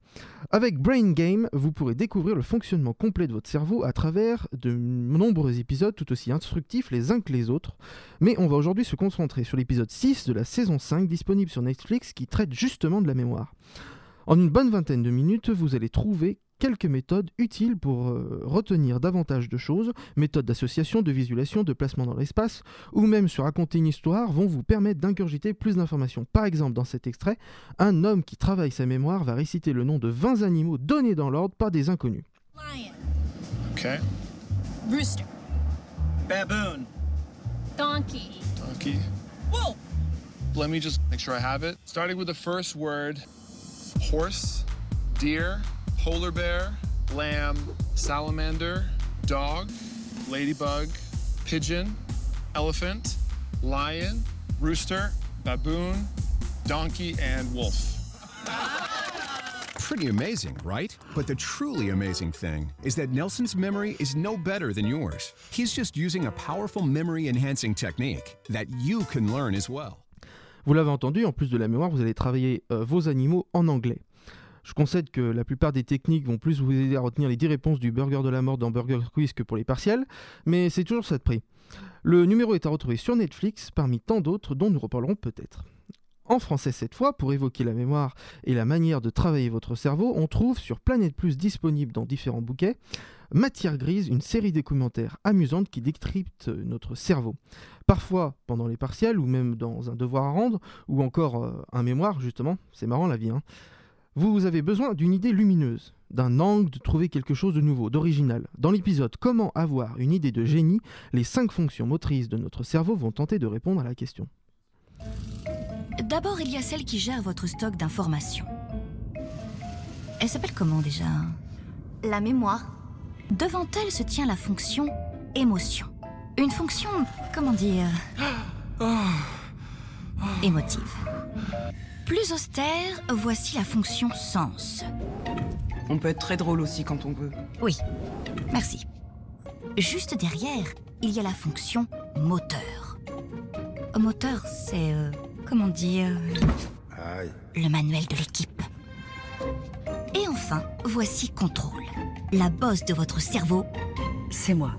Avec Brain Game, vous pourrez découvrir le fonctionnement complet de votre cerveau à travers de nombreux épisodes tout aussi instructifs les uns que les autres. Mais on va aujourd'hui se concentrer sur l'épisode 6 de la saison 5 disponible sur Netflix qui traite justement de la mémoire. En une bonne vingtaine de minutes, vous allez trouver quelques méthodes utiles pour euh, retenir davantage de choses, méthodes d'association, de visualisation, de placement dans l'espace, ou même se raconter une histoire vont vous permettre d'ingurgiter plus d'informations. Par exemple, dans cet extrait, un homme qui travaille sa mémoire va réciter le nom de 20 animaux donnés dans l'ordre par des inconnus. Lion. Okay. Rooster. Baboon. Donkey. Donkey. Wolf. Let me just make sure I have it. Starting with the first word horse, deer, polar bear, lamb, salamander, dog, ladybug, pigeon, elephant, lion, rooster, baboon, donkey, and wolf. Pretty amazing, right? But the truly amazing thing is that Nelson's memory is no better than yours. He's just using a powerful memory enhancing technique that you can learn as well. Vous l'avez entendu, en plus de la mémoire, vous allez travailler euh, vos animaux en anglais. Je concède que la plupart des techniques vont plus vous aider à retenir les 10 réponses du burger de la mort dans Burger Quiz que pour les partiels, mais c'est toujours ça de prix. Le numéro est à retrouver sur Netflix parmi tant d'autres dont nous reparlerons peut-être. En français cette fois, pour évoquer la mémoire et la manière de travailler votre cerveau, on trouve sur Planète Plus disponible dans différents bouquets Matière grise, une série de commentaires amusantes qui décryptent notre cerveau. Parfois pendant les partiels ou même dans un devoir à rendre ou encore euh, un mémoire justement, c'est marrant la vie. Hein. Vous avez besoin d'une idée lumineuse, d'un angle, de trouver quelque chose de nouveau, d'original. Dans l'épisode Comment avoir une idée de génie, les cinq fonctions motrices de notre cerveau vont tenter de répondre à la question. D'abord, il y a celle qui gère votre stock d'informations. Elle s'appelle comment déjà? La mémoire. Devant elle se tient la fonction émotion. Une fonction, comment dire? Émotive. Plus austère, voici la fonction sens. On peut être très drôle aussi quand on veut. Oui, merci. Juste derrière, il y a la fonction moteur. Moteur, c'est... euh, comment dire Le manuel de l'équipe. Et enfin, voici contrôle. La bosse de votre cerveau, c'est moi.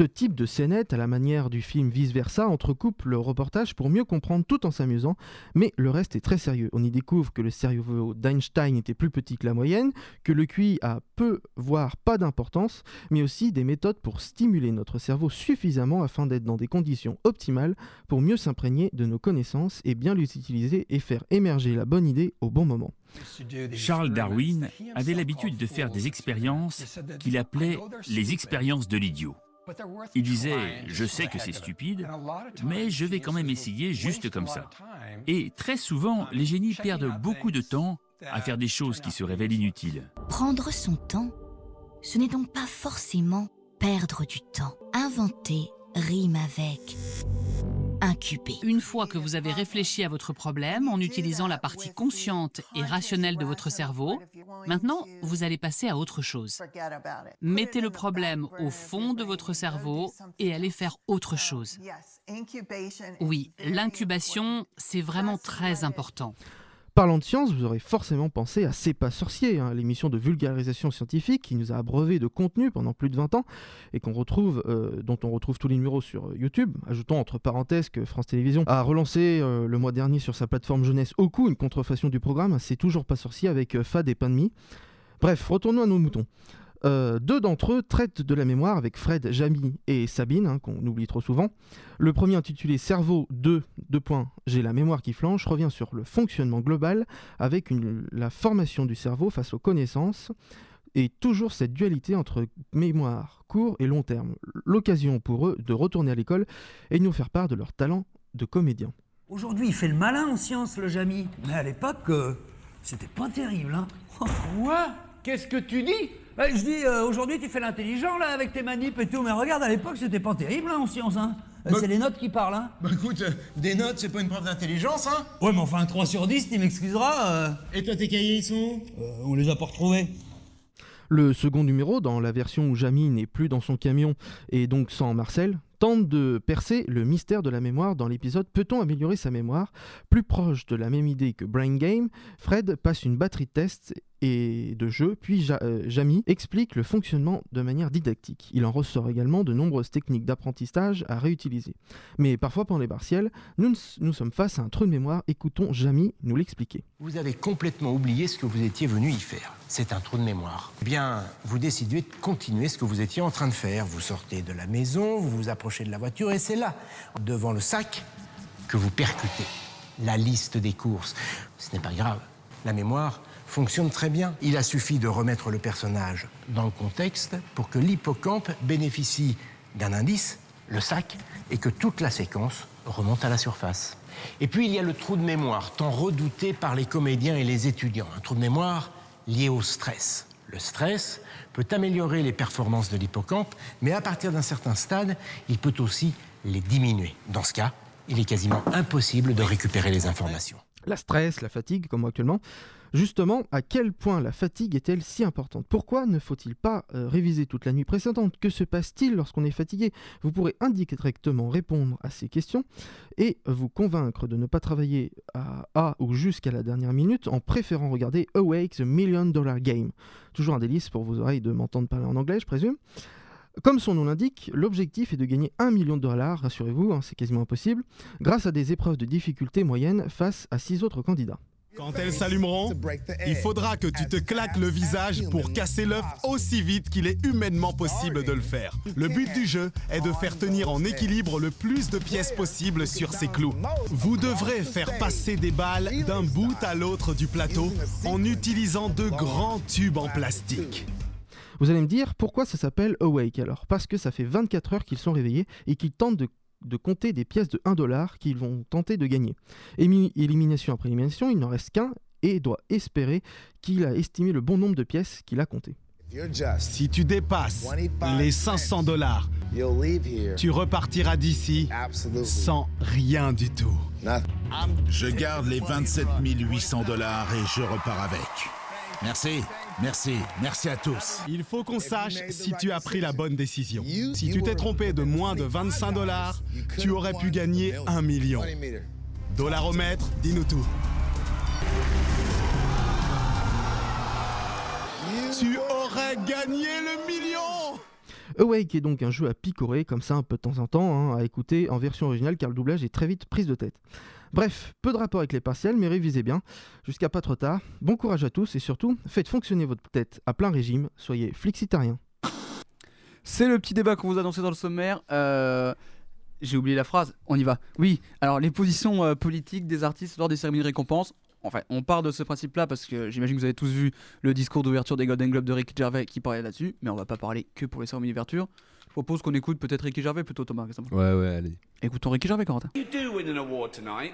Ce type de scénette, à la manière du film Vice Versa, entrecoupe le reportage pour mieux comprendre tout en s'amusant, mais le reste est très sérieux. On y découvre que le cerveau d'Einstein était plus petit que la moyenne, que le QI a peu, voire pas d'importance, mais aussi des méthodes pour stimuler notre cerveau suffisamment afin d'être dans des conditions optimales pour mieux s'imprégner de nos connaissances et bien les utiliser et faire émerger la bonne idée au bon moment. Charles Darwin avait l'habitude de faire des expériences qu'il appelait les expériences de l'idiot. Il disait, je sais que c'est stupide, mais je vais quand même essayer juste comme ça. Et très souvent, les génies perdent beaucoup de temps à faire des choses qui se révèlent inutiles. prendre son temps, ce n'est donc pas forcément perdre du temps. Inventer rime avec Une fois que vous avez réfléchi à votre problème en utilisant la partie consciente et rationnelle de votre cerveau, maintenant vous allez passer à autre chose. Mettez le problème au fond de votre cerveau et allez faire autre chose. Oui, l'incubation, c'est vraiment très important. Parlant de science, vous aurez forcément pensé à C'est pas sorcier, hein, l'émission de vulgarisation scientifique qui nous a abreuvé de contenu pendant plus de 20 ans et qu'on retrouve, euh, dont on retrouve tous les numéros sur euh, YouTube. Ajoutons entre parenthèses que France Télévisions a relancé euh, le mois dernier sur sa plateforme jeunesse Oku une contrefaçon du programme C'est toujours pas sorcier avec Fad et Pain de Mie. Bref, retournons à nos moutons. Euh, deux d'entre eux traitent de la mémoire avec Fred, Jamie et Sabine, hein, qu'on oublie trop souvent. Le premier intitulé Cerveau 2, deux points, j'ai la mémoire qui flanche, revient sur le fonctionnement global avec une- la formation du cerveau face aux connaissances et toujours cette dualité entre mémoire court et long terme. L'occasion pour eux de retourner à l'école et de nous faire part de leur talent de comédien. Aujourd'hui, il fait le malin en sciences, le Jamy. Mais à l'époque, euh, c'était pas terrible, hein. Quoi? Qu'est-ce que tu dis? Je dis, euh, aujourd'hui, tu fais l'intelligent, là, avec tes manips et tout. Mais regarde, à l'époque, c'était pas terrible, hein, en sciences, hein. Euh, C'est les notes qui parlent, hein. Bah écoute, euh, des notes, c'est pas une preuve d'intelligence, hein Ouais, mais enfin, un 3 sur 10, tu m'excuseras. euh, Et toi, tes cahiers, ils sont où? Euh, on les a pas retrouvés. Le second numéro, dans la version où Jamie n'est plus dans son camion et donc sans Marcel, tente de percer le mystère de la mémoire dans l'épisode Peut-on améliorer sa mémoire? Plus proche de la même idée que Brain Game, Fred passe une batterie de tests et de jeux, puis Ja- euh, Jamie explique le fonctionnement de manière didactique. Il en ressort également de nombreuses techniques d'apprentissage à réutiliser. Mais parfois pendant les partiels, nous, nous sommes face à un trou de mémoire, écoutons Jamie nous l'expliquer. Vous avez complètement oublié ce que vous étiez venu y faire. C'est un trou de mémoire. Eh bien, vous décidez de continuer ce que vous étiez en train de faire. Vous sortez de la maison, vous vous approchez de la voiture et c'est là, devant le sac, que vous percutez la liste des courses. Ce n'est pas grave. La mémoire fonctionne très bien. Il a suffi de remettre le personnage dans le contexte pour que l'hippocampe bénéficie d'un indice, le sac et que toute la séquence remonte à la surface. Et puis il y a le trou de mémoire, tant redouté par les comédiens et les étudiants. Un trou de mémoire lié au stress. Le stress peut améliorer les performances de l'hippocampe, mais à partir d'un certain stade, il peut aussi les diminuer. Dans ce cas, il est quasiment impossible de récupérer les informations. La stress, la fatigue, comme actuellement. Justement, à quel point la fatigue est-elle si importante? Pourquoi ne faut-il pas euh, réviser toute la nuit précédente? Que se passe-t-il lorsqu'on est fatigué? Vous pourrez indirectement répondre à ces questions et vous convaincre de ne pas travailler à, à ou jusqu'à la dernière minute en préférant regarder Awake the Million Dollar Game. Toujours un délice pour vos oreilles de m'entendre parler en anglais, je présume. Comme son nom l'indique, l'objectif est de gagner 1 million de dollars, rassurez-vous, hein, c'est quasiment impossible, grâce à des épreuves de difficulté moyenne face à 6 autres candidats. Quand elles s'allumeront, il faudra que tu te claques le visage pour casser l'œuf aussi vite qu'il est humainement possible de le faire. Le but du jeu est de faire tenir en équilibre le plus de pièces possible sur ces clous. Vous devrez faire passer des balles d'un bout à l'autre du plateau en utilisant de grands tubes en plastique. Vous allez me dire pourquoi ça s'appelle Awake alors? Parce que ça fait 24 heures qu'ils sont réveillés et qu'ils tentent de, de compter des pièces de 1 dollar qu'ils vont tenter de gagner. Émi- élimination après élimination, il n'en reste qu'un et doit espérer qu'il a estimé le bon nombre de pièces qu'il a comptées. Si tu dépasses les 500 dollars, tu repartiras d'ici sans rien du tout. Je garde les 27 800 dollars et je repars avec. Merci, merci, merci à tous. Il faut qu'on sache si tu as pris la bonne décision. Si tu t'es trompé de moins de 25 dollars, tu aurais pu gagner un million. Dollaromètre, dis-nous tout. Tu aurais gagné le million Awake est donc un jeu à picorer comme ça un peu de temps en temps, hein, à écouter en version originale car le doublage est très vite prise de tête. Bref, peu de rapport avec les partiels, mais révisez bien, jusqu'à pas trop tard. Bon courage à tous et surtout, faites fonctionner votre tête à plein régime, soyez flexitariens. C'est le petit débat qu'on vous a annoncé dans le sommaire. Euh, J'ai oublié la phrase, on y va. Oui, alors les positions euh, politiques des artistes lors des cérémonies de récompense. Enfin, on part de ce principe-là parce que j'imagine que vous avez tous vu le discours d'ouverture des Golden Globes de Ricky Gervais qui parlait là-dessus, mais on va pas parler que pour les cérémonies d'ouverture. Je propose qu'on écoute peut-être Ricky Gervais plutôt Thomas récemment. Ouais, ouais, allez. Écoutons Ricky Gervais, Corentin. You do win an award tonight.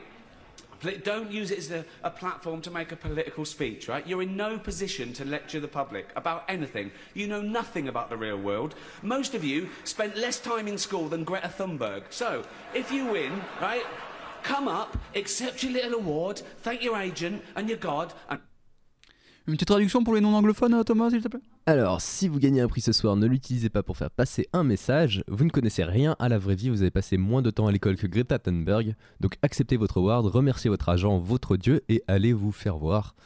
Don't use it as a, a platform to make a political speech, right? You're in no position to lecture the public about anything. You know nothing about the real world. Most of you spent less time in school than Greta Thunberg. So, if you win, right, come up, accept your little award, thank your agent and your God, and Une petite traduction pour les non-anglophones, euh, Thomas, s'il te plaît? Alors, si vous gagnez un prix ce soir, ne l'utilisez pas pour faire passer un message. Vous ne connaissez rien à la vraie vie, vous avez passé moins de temps à l'école que Greta Thunberg. Donc acceptez votre award, remerciez votre agent, votre dieu et allez vous faire voir.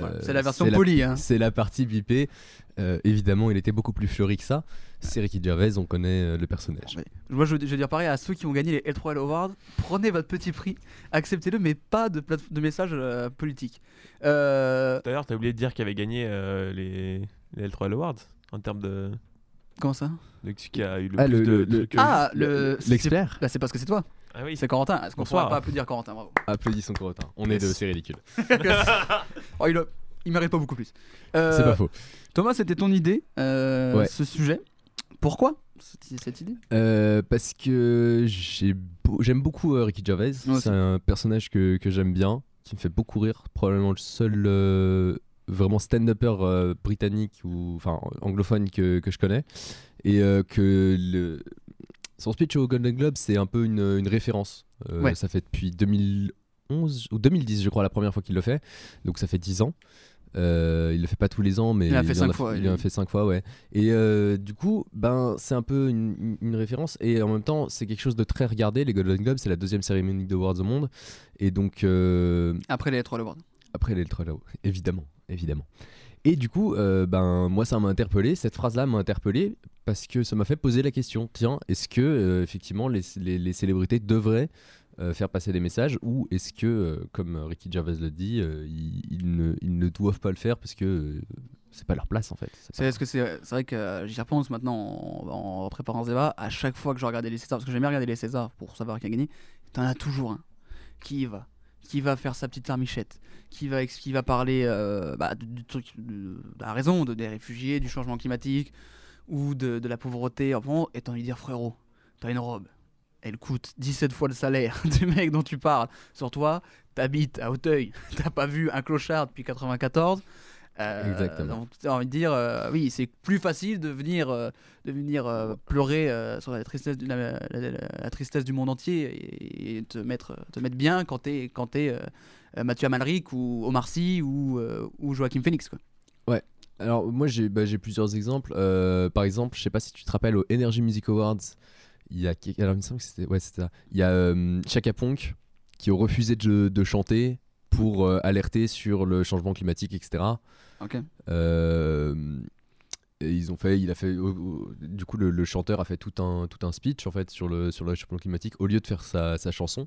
Euh, c'est la version c'est polie, hein. C'est la partie bipée. Euh, évidemment, il était beaucoup plus fleuri que ça. C'est Ricky Gervais, on connaît euh, le personnage. Moi, je, je veux dire pareil à ceux qui ont gagné les L3 Awards. Prenez votre petit prix, acceptez-le, mais pas de, plate- de message euh, politique. Euh, D'ailleurs, t'as oublié de dire qu'il avait gagné euh, les, les L3 Awards en termes de. Comment ça? Le celui qui a eu le Ah, plus le- de. le- de le- trucs. ah, le l'expert c'est- bah, C'est parce que c'est toi. Ah oui. C'est Corentin. Est-ce qu'on pourra pas applaudir Corentin Bravo. Applaudissons Corentin. On est deux, c'est ridicule. (laughs) oh, il, a- il mérite pas beaucoup plus. Euh, C'est pas faux. Thomas, c'était ton idée, euh, Ouais. ce sujet? Pourquoi cette, idée? Euh, parce que beau- j'aime beaucoup euh, Ricky Gervais. C'est un personnage que, que j'aime bien, qui me fait beaucoup rire. Probablement le seul euh, vraiment stand-upper euh, britannique ou enfin anglophone que, que je connais. Et euh, que le... son speech au Golden Globe, c'est un peu une, une référence. Euh, Ouais. Ça fait depuis 2011 ou 2010, je crois, la première fois qu'il le fait. Donc ça fait 10 ans. Euh, il le fait pas tous les ans, mais Il l'a fait cinq a, fois, Il il- en a fait cinq fois, ouais. Et euh, du coup, ben c'est un peu une, référence et en même temps, c'est quelque chose de très regardé. Les Golden Globes, c'est la deuxième cérémonie d'Awards au monde, et donc euh, Après les L3 Awards. Après les L3 là-haut, évidemment, évidemment. Et du coup, euh, ben moi ça m'a interpellé, cette phrase-là m'a interpellé parce que ça m'a fait poser la question. Tiens, est-ce que euh, effectivement les, les- les célébrités devraient euh, faire passer des messages ou est-ce que, comme Ricky Gervais le dit, ils, ils ne, ils ne doivent pas le faire parce que c'est pas leur place en fait. C'est est-ce que c'est vrai que j'y repense maintenant en, en préparant ce débat. À chaque fois que je regardais les Césars, parce que j'aime bien regarder les Césars pour savoir qui a gagné, t'en as toujours un qui y va, qui va faire sa petite larmichette, qui va qui va parler euh, bah, du, truc, de, la raison, de, des réfugiés, du changement climatique ou de, de la pauvreté. Enfin, et t'as envie de dire frérot, t'as une robe, elle coûte 17 fois le salaire (laughs) du mec dont tu parles. Sur toi, t'habites à Hauteuil, (laughs) t'as pas vu un clochard depuis 94. Euh, Exactement. T'as envie de dire, euh, oui, c'est plus facile de venir, euh, de venir euh, pleurer euh, sur la tristesse, du, la, la- la- la tristesse du monde entier et, et te, mettre, te mettre bien quand t'es quand t'es, euh, euh, Mathieu Amalric ou Omar Sy ou, euh, ou Joachim Phoenix. Quoi. Ouais. Alors moi j'ai bah, j'ai plusieurs exemples. Euh, par exemple, je sais pas si tu te rappelles au Energy Music Awards, il y a alors il me semble que c'était ouais c'était. Il y a euh, Chaka Ponk qui ont refusé de, de chanter pour euh, alerter sur le changement climatique, etc. Ok. Euh, et ils ont fait, il a fait, du coup le, le chanteur a fait tout un tout un speech en fait sur le sur le changement climatique au lieu de faire sa, sa chanson.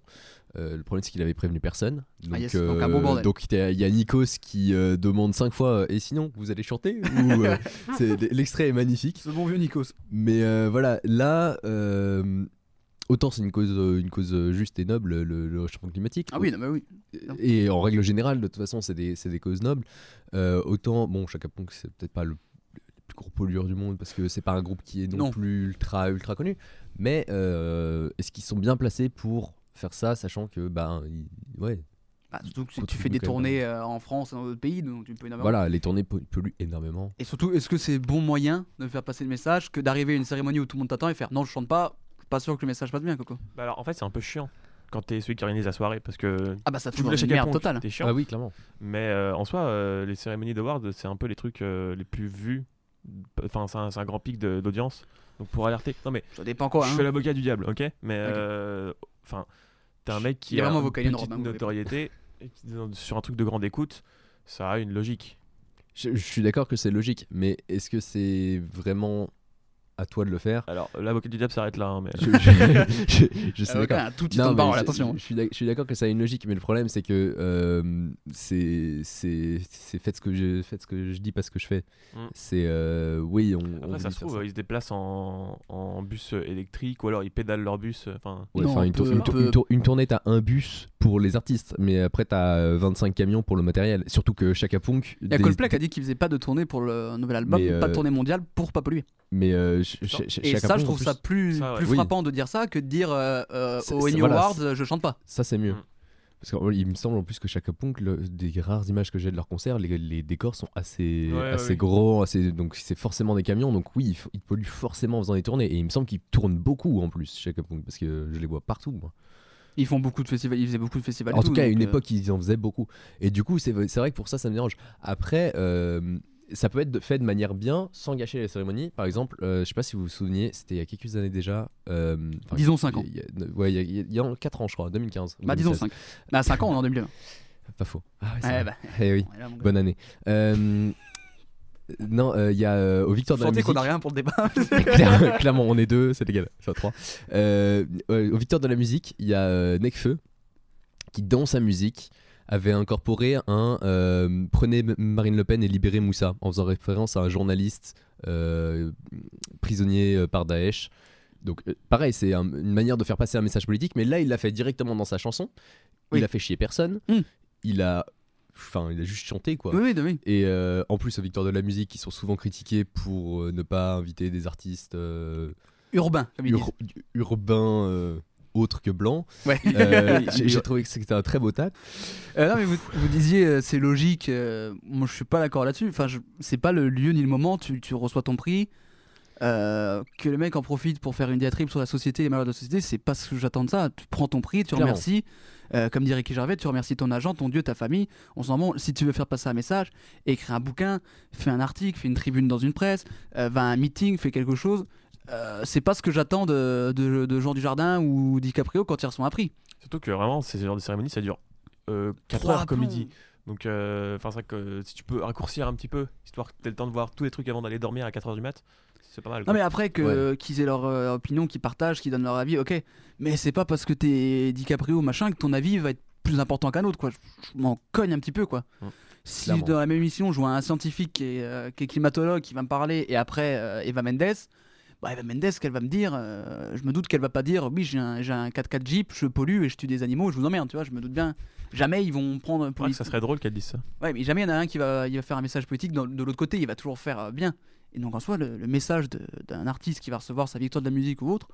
Euh, le problème c'est qu'il avait prévenu personne. Donc, Ah, yes, donc euh, donc, il y a- Nikos qui euh, demande cinq fois et sinon vous allez chanter (laughs) l'extrait est magnifique. Ce bon vieux Nikos. Mais voilà, là, autant c'est une cause, euh, une cause euh, juste et noble, le, le réchauffement climatique. Ah oui, non, mais oui. Et en règle générale, de toute façon, c'est des, des causes nobles. Euh, autant, bon, Chaka c'est peut-être pas le, plus gros pollueur du monde parce que c'est pas un groupe qui est non, Non. plus ultra, ultra connu. Mais euh, est-ce qu'ils sont bien placés pour faire ça, sachant que, ben, ils- ouais. Bah, surtout que tu fais des même. tournées euh, en France et dans d'autres pays, donc tu peux énormément. Voilà, les tournées po- polluent énormément. Et surtout, est-ce que c'est bon moyen de faire passer le message que d'arriver à une cérémonie où tout le monde t'attend et faire non, je chante pas, pas sûr que le message passe bien, Coco Bah alors en fait c'est un peu chiant quand t'es celui qui organise la soirée parce que Ah bah, ça dans une merde totale. t'es chiant. Ah oui, clairement. Mais euh, en soi euh, les cérémonies d'awards c'est un peu les trucs euh, les plus vus. Enfin c'est un, c'est un grand pic de- d'audience. Donc pour alerter. Non mais Ça dépend quoi, Je hein. fais l'avocat du diable, ok? Mais euh, enfin t'es un mec qui Il a vraiment une petite Robin, vous notoriété et qui, dans- sur un truc de grande écoute, ça a une logique. Je, je suis d'accord que c'est logique, mais est-ce que c'est vraiment à toi de le faire Alors l'avocat du diable s'arrête là, hein, mais je, je- (laughs) je- je suis d'accord. un tout petit Non, temps parole, attention. Je, je suis d'accord que ça a une logique, mais le problème c'est que euh, c'est faites ce que je faites ce que je dis, pas ce que je fais. Mm. C'est euh, oui, on. on Après, ça se trouve, ils se déplacent en, en bus électrique ou alors ils pédalent leur bus. euh, Enfin, Ouais, une, tour- une tour- une tour- une tournée, t'as un bus pour les artistes, mais après t'as euh, 25 camions pour le matériel. Surtout que Chaka Ponk. Il y a des- Coldplay qui a dit qu'il faisait pas de tournée pour le nouvel album, Mais, pas de euh, tournée mondiale pour pas polluer. Mais Et ça, je trouve ça plus, Ça, ouais. plus Oui. frappant de dire ça que de dire euh, euh, ça- Emmy voilà, Awards, je chante pas. Ça, c'est Mm. mieux. Parce qu'il me semble en plus que Chaka Ponk, le- des rares images que j'ai de leur concert, les, les décors sont assez, Ouais, assez ouais. gros, assez, donc c'est forcément des camions. Donc oui, ils, ils polluent forcément en faisant des tournées. Et il me semble qu'ils tournent beaucoup en plus, Chaka Ponk, parce que je les vois partout. Moi. Ils font beaucoup de festivals, ils faisaient beaucoup de festivals. En tout cas, à une euh, époque, ils en faisaient beaucoup. Et du coup, c'est vrai que pour ça, ça me dérange. Après, euh, ça peut être fait de manière bien, sans gâcher les cérémonies. Par exemple, euh, je sais pas si vous vous souvenez, c'était il y a quelques années déjà. euh, enfin, Disons cinq ans. il y a- ouais, il y a- il y a, il y a 4 ans, je crois, 2015. ou Bah, disons 2016. 5. Bah, 5 ans, on est en 2020. (laughs) Pas faux. Ah ouais, Ouais, bah. Eh oui, là, bonne année. Euh, (laughs) non, euh, il y a euh, au Victoire de la musique. qu'on a rien pour le débat. (laughs) Claire- Clairement, on est deux, c'est légal, c'est à trois. Euh, ouais, au Victoire de la musique, il y a euh, Nekfeu qui, dans sa musique, avait incorporé un euh, Prenez Marine Le Pen et libérez Moussa, en faisant référence à un journaliste euh, prisonnier euh, par Daesh. Donc, pareil, c'est un- une manière de faire passer un message politique, mais là, il l'a fait directement dans sa chanson. Il a fait chier personne. Il a. Enfin, il a juste chanté quoi. Oui, oui, de- oui. Et euh, en plus, aux Victoires de la musique, ils sont souvent critiqués pour euh, ne pas inviter des artistes euh, Urbains, comme ils ur- urbains autres que. Ouais. Euh, (laughs) J'ai trouvé que c'était un très beau tacle. Euh, non, mais vous, vous disiez euh, c'est logique. euh, moi, je suis pas d'accord là-dessus. Enfin, c'est pas le lieu ni le moment. Tu, tu reçois ton prix. euh, que le mec en profite pour faire une diatribe sur la société et les malheurs de la société, c'est pas ce que j'attends de ça. Tu prends ton prix, tu remercies. Euh, comme dirait Ricky Gervais, tu remercies ton agent, ton dieu, ta famille. On s'en rend. Si tu veux faire passer un message, écris un bouquin, fais un article, fais une tribune dans une presse, euh, va à un meeting, fais quelque chose. Euh, c'est pas ce que j'attends de, de, de Jean Dujardin ou DiCaprio quand ils reçoivent un prix. Surtout que vraiment, ces genres de cérémonies, ça dure 4 Trois heures comme plombs. midi. Donc, euh, enfin, c'est vrai que si tu peux raccourcir un petit peu, histoire que tu aies le temps de voir tous les trucs avant d'aller dormir à 4 heures du mat, c'est pas mal. Non mais après que qu'ils aient leur euh, opinion, qu'ils partagent, qu'ils donnent leur avis, ok. Mais c'est pas parce que t'es DiCaprio machin que ton avis va être plus important qu'un autre quoi. Je, m'en cogne un petit peu quoi. Si Clairement. dans la même émission je vois un scientifique qui est, euh, qui est climatologue qui va me parler et après euh, Eva Mendes, bah Eva Mendes qu'elle va me dire, euh, je me doute qu'elle va pas dire oui j'ai un, j'ai un 4x4 Jeep, je pollue et je tue des animaux, je vous emmerde, tu vois, je me doute bien. Jamais ils vont prendre Ouais, ça serait drôle qu'elle dise ça. Ouais, mais jamais il y en a un qui va, il va faire un message politique dans- de l'autre côté, il va toujours faire euh, bien. Et donc en soi, le, le message de- d'un artiste qui va recevoir sa victoire de la musique ou autre,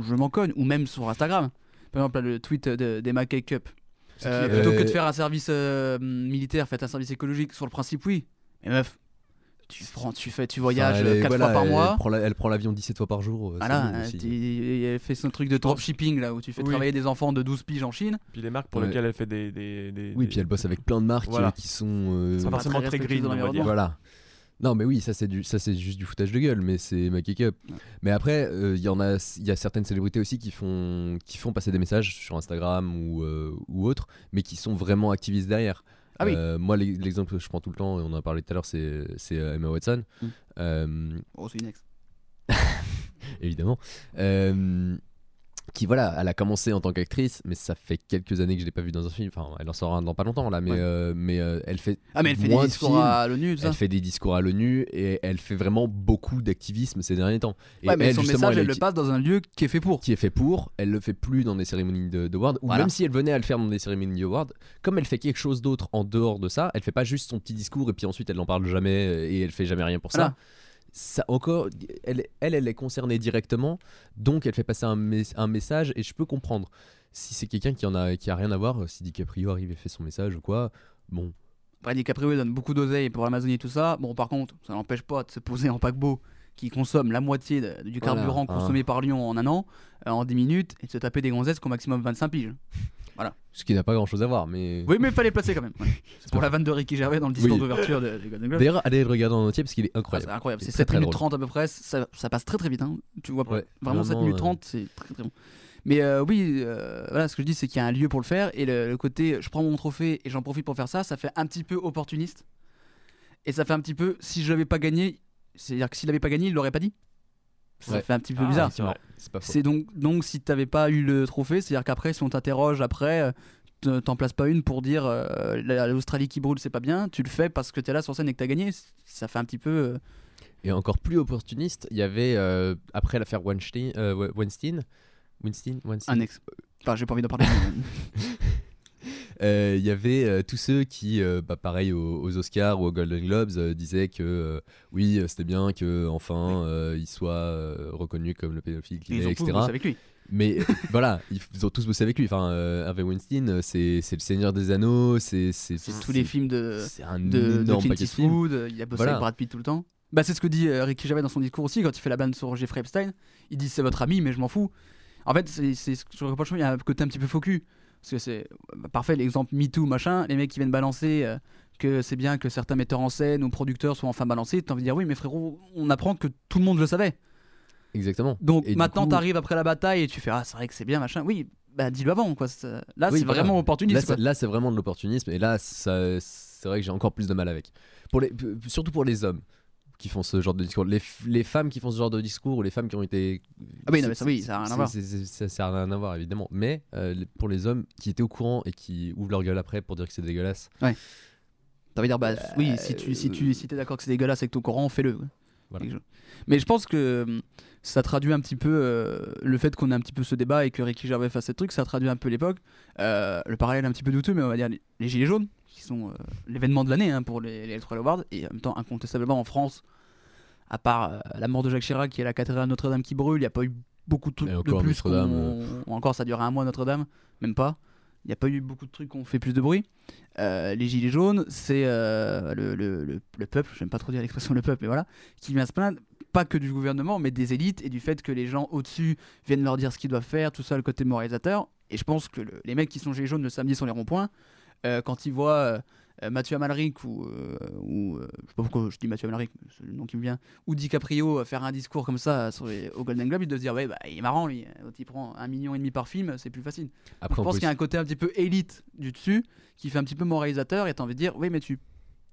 je m'en cogne. Ou même sur Instagram. Par exemple, là, le tweet de- d'Emma Cake Up. C'est Euh, plutôt euh, que de faire un service euh, militaire, faites un service écologique. Sur le principe, oui. Mais meuf, tu, prends, tu, fais, tu voyages Enfin, elle est- 4 voilà, fois par elle- mois. Elle prend la- elle prend l'avion 17 fois par jour. euh, Voilà, elle fait son truc de dropshipping là où tu fais Oui. travailler des enfants de 12 piges en Chine. Puis les marques pour Ouais. lesquelles elle fait des. des, des- Oui, des- puis elle bosse avec plein de marques Voilà. euh, qui sont. euh, Pas forcément très green, on va dire. Voilà. Non, mais oui, ça c'est du, ça c'est juste du foutage de gueule, mais c'est ma kick up. Mais après, euh, il y en a, il y a certaines célébrités aussi qui font, qui font passer des messages sur Instagram ou euh, ou autres, mais qui sont vraiment activistes derrière. Ah oui. Euh, moi, l'e- l'exemple que je prends tout le temps, et on en a parlé tout à l'heure, c'est c'est euh, Emma Watson. Mm. Euh, Oh, c'est une ex. (laughs) évidemment. Euh, qui voilà, elle a commencé en tant qu'actrice, mais ça fait quelques années que je l'ai pas vue dans un film. Enfin, elle en sort un dans pas longtemps là, mais Ouais. euh, mais euh, elle fait Ah, mais elle fait des de discours à l'ONU. Elle fait des discours à l'ONU et elle fait vraiment beaucoup d'activisme ces derniers temps. Et Ouais, mais elle, son justement, message, elle le passe dans un lieu qui est fait pour. qui est fait pour, elle le fait plus dans des cérémonies de, de Ward, ou Voilà. même si elle venait à le faire dans des cérémonies de Ward, comme elle fait quelque chose d'autre en dehors de ça, elle fait pas juste son petit discours et puis ensuite elle n'en parle jamais et elle fait jamais rien pour Voilà. ça. Ça encore, elle, elle, elle est concernée directement, donc elle fait passer un, mes- un message et je peux comprendre. Si c'est quelqu'un qui en a, qui a rien à voir, si DiCaprio arrive et fait son message ou quoi, bon, Après, DiCaprio donne beaucoup d'oseille pour l'Amazonie et tout ça. Bon, par contre, ça n'empêche pas de se poser en paquebot qui consomme la moitié de- du Voilà, carburant hein. consommé par Lyon en un an, euh, en 10 minutes, et de se taper des gonzesses ont maximum 25 piges. Voilà. ce qui n'a pas grand chose à voir, mais. Oui, mais il fallait le placer quand même. (laughs) C'est pour la vanne de Ricky Gervais dans le discours Oui. d'ouverture de, Golden Globe. D'ailleurs, allez le regarder en entier parce qu'il est Ah, incroyable. c'est incroyable, c'est très, 7 très minutes drôle. 30 à peu près, ça, ça passe très très vite. hein. Tu vois, pas. Ouais, vraiment, 7 vraiment, minutes euh, 30, c'est très très bon. Mais euh, oui, euh, voilà, ce que je dis, c'est qu'il y a un lieu pour le faire, et le, le côté je prends mon trophée et j'en profite pour faire ça, ça fait un petit peu opportuniste. Et ça fait un petit peu, si je l'avais pas gagné, c'est-à-dire que s'il l'avait pas gagné, il l'aurait pas dit. Ça Ouais. fait un petit peu Ah, bizarre. c'est vrai, c'est pas faux. C'est donc, donc si t'avais pas eu le trophée, c'est-à-dire qu'après, si on t'interroge après, euh, te- t'en places pas une pour dire euh, la- l'Australie qui brûle, c'est pas bien, tu le fais parce que t'es là sur scène et que t'as gagné. Ça fait un petit peu. euh, Et encore plus opportuniste, il y avait, euh, après l'affaire Weinstein, euh, We- Weinstein, Weinstein, Weinstein Un ex. Enfin, j'ai pas envie d'en parler. (laughs) Euh, Il y avait euh, tous ceux qui, euh, bah, pareil aux, aux Oscars ou aux Golden Globes, euh, disaient que euh, oui, euh, c'était bien que enfin euh, il soit euh, reconnu comme le pédophile qu'il Ils est, ont tous etc. bossé avec lui. Mais (laughs) voilà, ils, ont tous bossé avec lui. Enfin, euh, Harvey Weinstein, euh, c'est c'est le Seigneur des Anneaux, c'est c'est tous les films de, c'est un de, Clint. Eastwood, euh, il a bossé Voilà. avec Brad Pitt tout le temps. Bah, c'est ce que dit euh, Ricky Gervais dans son discours aussi quand il fait la banne sur Jeffrey Epstein. Il dit c'est votre ami, mais je m'en fous. En fait, c'est c'est ce que je reproche, il y a un côté un petit peu faux cul. Parce que c'est bah, parfait l'exemple MeToo, machin, les mecs qui viennent balancer euh, que c'est bien que certains metteurs en scène ou producteurs soient enfin balancés. T'as envie de dire oui, mais frérot, on apprend que tout le monde le savait. Exactement. Donc Et maintenant, coup- t'arrives après la bataille et tu fais ah, c'est vrai que c'est bien, machin. Oui, bah dis-le avant, quoi. C'est- Là, Oui, c'est voilà. vraiment opportuniste. Là, c'est- vraiment de l'opportunisme. Et là, c'est vrai que j'ai encore plus de mal avec. Pour les, p- surtout pour les hommes qui font ce genre de discours. Les, les femmes qui font ce genre de discours ou les femmes qui ont été. Ah oui, non, mais ça, oui, ça a rien à voir. Ça ça a rien à voir, évidemment. Mais euh, pour les hommes qui étaient au courant et qui ouvrent leur gueule après pour dire que c'est dégueulasse. Ouais. T'as envie de dire, bah oui, si tu si tu si t'es d'accord que c'est dégueulasse et que t'es au courant, fais-le. Voilà. Mais je pense que hum, ça traduit un petit peu euh, le fait qu'on ait un petit peu ce débat et que Ricky Gervais fasse ce truc, ça traduit un peu l'époque. Euh, le parallèle est un petit peu douteux, mais on va dire les, les Gilets jaunes, qui sont euh, l'événement de l'année hein, pour les, les Electoral Awards, et en même temps, incontestablement en France, à part euh, la mort de Jacques Chirac et la cathédrale Notre-Dame qui brûle, il n'y a pas eu beaucoup de trucs de plus. Qu'on- Encore, ça a duré un mois Notre-Dame, même pas. Il n'y a pas eu beaucoup de trucs qui ont fait plus de bruit. Euh, les Gilets jaunes, c'est euh, le, le- le- le peuple, j'aime pas trop dire l'expression le peuple, mais voilà, qui vient se plaindre, pas que du gouvernement, mais des élites et du fait que les gens au-dessus viennent leur dire ce qu'ils doivent faire, tout ça, le côté moralisateur. Et je pense que le- les mecs qui sont Gilets jaunes le samedi sur les ronds-points, euh, quand ils voient euh, euh, Mathieu Amalric ou, euh, ou euh, je sais pas pourquoi je dis Mathieu Amalric, c'est le nom qui me vient, ou DiCaprio euh, faire un discours comme ça sur les- au Golden Globe, ils doivent se dire ouais bah il est marrant lui, quand il prend un million et demi par film, c'est plus facile. Après, je pense qu'il y a un côté un petit peu élite du dessus qui fait un petit peu moralisateur et t'as envie de dire oui mais tu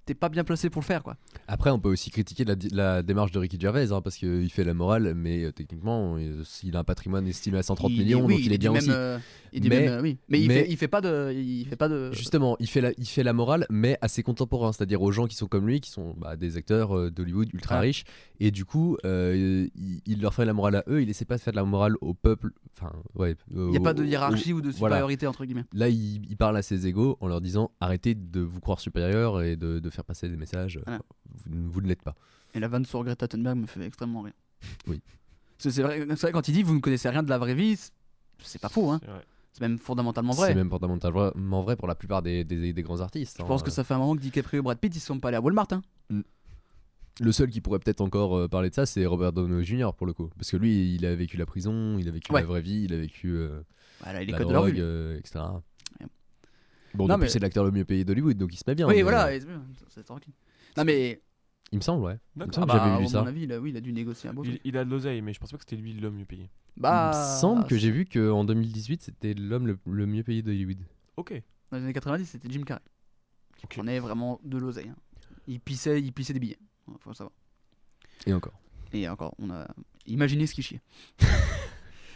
t'es pas bien placé pour le faire quoi. Après, on peut aussi critiquer la, démarche de Ricky Gervais, hein, parce qu'il fait la morale, mais euh, techniquement, il, il a un patrimoine estimé à 130 Il- millions, oui, donc il, est bien même, aussi. euh, il dit même, euh, oui. mais, il, mais- fait, il fait pas de il fait pas de Justement, il fait, la, il fait la morale, mais à ses contemporains, c'est-à-dire aux gens qui sont comme lui, qui sont bah, des acteurs euh, d'Hollywood ultra riches, et du coup, euh, il, il leur fait la morale à eux, il essaie pas de faire de la morale au peuple. Enfin, ouais. Il y a pas de hiérarchie ou de supériorité, entre guillemets. Là, il, il parle à ses égaux en leur disant arrêtez de vous croire supérieur et de, de faire passer des messages. Voilà. Vous, vous ne l'êtes pas. Et la vanne sur Greta Thunberg me fait extrêmement rire. (laughs) Oui. C'est vrai, quand il dit vous ne connaissez rien de la vraie vie, c'est- pas faux. Hein. C'est même fondamentalement vrai. C'est même fondamentalement vrai pour la plupart des, des- des grands artistes. Je hein. pense que ça fait un moment que DiCaprio et Brad Pitt ils sont pas allés à Walmart. Hein. Le seul qui pourrait peut-être encore euh, parler de ça, c'est Robert Downey Jr. pour le coup. Parce que lui, il a vécu la prison, il a vécu Ouais. la vraie vie, il a vécu euh, Voilà, les la codes de la drogue, rue. euh, etc. Ouais. Bon, Non, depuis, mais- c'est l'acteur le mieux payé d'Hollywood, donc il se met bien. oui, mais, voilà, euh, c'est bien, c'est tranquille. Non mais. Il me semble, ouais. Il me semble Ah que bah, j'avais à vu ça. mon avis, il a, oui, il a dû négocier un beau Il, il a de l'oseille, mais je pense pas que c'était lui l'homme mieux payé. Bah, il me semble que j'ai vu qu'en 2018, c'était l'homme le, le mieux payé d'Hollywood. Ok. Dans les années 90, c'était Jim Carrey. Qui prenait vraiment de l'oseille. hein. Il pissait, il pissait des billets. Faut savoir. Et encore. Et encore, on a imaginé ce qui chiait. (laughs)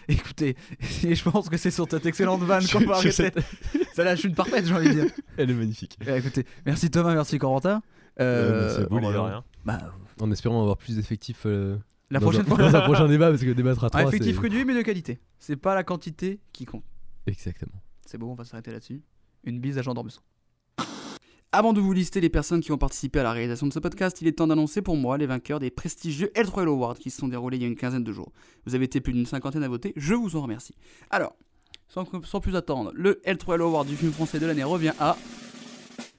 Écoutez, et (laughs) je pense que c'est sur cette excellente vanne qu'on va arrêter. (laughs) Ça la chute parfaite, j'ai envie de dire. Elle est magnifique. Eh, écoutez, merci Thomas, merci Corentin. Euh, merci à vous, on les va- gars. Bah, En espérant avoir plus d'effectifs euh, La dans prochaine (laughs) un, fois. dans un prochain débat, parce que débattre à un trois, effectif réduit mais de qualité. C'est pas la quantité qui compte. Exactement. C'est bon, on va s'arrêter là-dessus. Une bise à Jean Dormesson. Avant de vous lister les personnes qui ont participé à la réalisation de ce podcast, il est temps d'annoncer pour moi les vainqueurs des prestigieux L3L Awards qui se sont déroulés il y a une quinzaine de jours. Vous avez été plus d'une cinquantaine à voter, je vous en remercie. Alors, sans, plus attendre, le L3L Award du film français de l'année revient à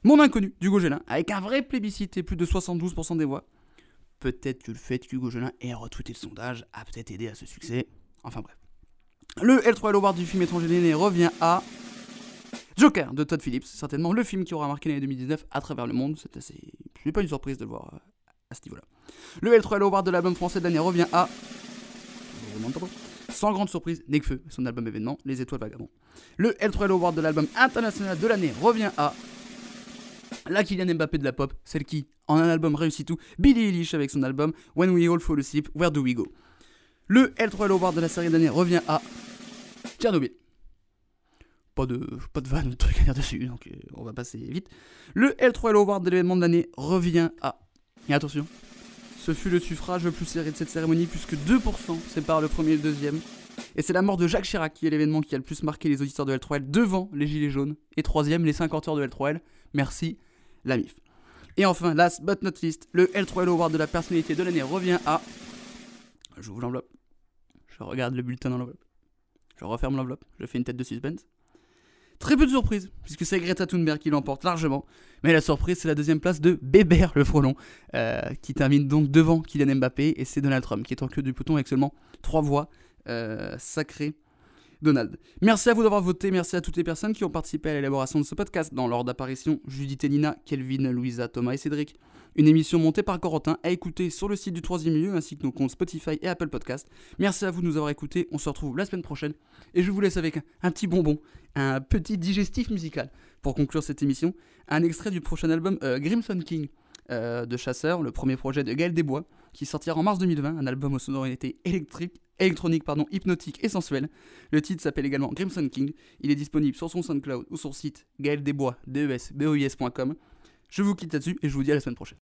Mon Inconnu d'Hugo Gélin, avec un vrai plébiscite et plus de 72% des voix. Peut-être que le fait qu'Hugo Gélin ait retweeté le sondage a peut-être aidé à ce succès. Enfin bref. Le L3L Award du film étranger de l'année revient à Joker de Todd Phillips, certainement le film qui aura marqué l'année 2019 à travers le monde. C'est assez. C'est pas une surprise de le voir euh, à ce niveau-là. Le L3L Award de l'album français de l'année revient à. Sans grande surprise, Nekfeu, son album événement, Les Étoiles Vagabonds. Le L3L Award de l'album international de l'année revient à. La Kylian Mbappé de la pop, celle qui, en un album réussit tout, Billie Eilish avec son album When We All Fall Asleep, Where Do We Go. Le L3L Award de la série de l'année revient à. Tchernobyl pas de, pas de vanne ou de truc à dire dessus, donc euh, on va passer vite. Le L3L Award de l'événement de l'année revient à. Et attention, ce fut le suffrage le plus serré de cette cérémonie, puisque 2% séparent le premier et le deuxième. Et c'est la mort de Jacques Chirac qui est l'événement qui a le plus marqué les auditeurs de L3L devant les Gilets jaunes. Et troisième, les 50 heures de L3L. Merci, la MIF. Et enfin, last but not least, le L3L Award de la personnalité de l'année revient à. J'ouvre l'enveloppe. Je regarde le bulletin dans l'enveloppe. Je referme l'enveloppe. Je fais une tête de suspense. Très peu de surprise, puisque c'est Greta Thunberg qui l'emporte largement. Mais la surprise, c'est la deuxième place de Bébert le frelon, euh, qui termine donc devant Kylian Mbappé, et c'est Donald Trump qui est en queue du peloton avec seulement trois voix. Euh, sacré Donald. Merci à vous d'avoir voté, merci à toutes les personnes qui ont participé à l'élaboration de ce podcast. Dans l'ordre d'apparition, Judith et Nina, Kelvin, Louisa, Thomas et Cédric. Une émission montée par Corentin à écouter sur le site du troisième milieu ainsi que nos comptes Spotify et Apple Podcast. Merci à vous de nous avoir écoutés. On se retrouve la semaine prochaine et je vous laisse avec un, un petit bonbon, un petit digestif musical pour conclure cette émission. Un extrait du prochain album euh, Grimson King euh, de Chasseur, le premier projet de Gaël Desbois qui sortira en mars 2020, un album aux sonorités électriques, électroniques, pardon, hypnotiques et sensuelles. Le titre s'appelle également Grimson King. Il est disponible sur son SoundCloud ou sur le site gaëldesbois, E. Je vous quitte là-dessus et je vous dis à la semaine prochaine.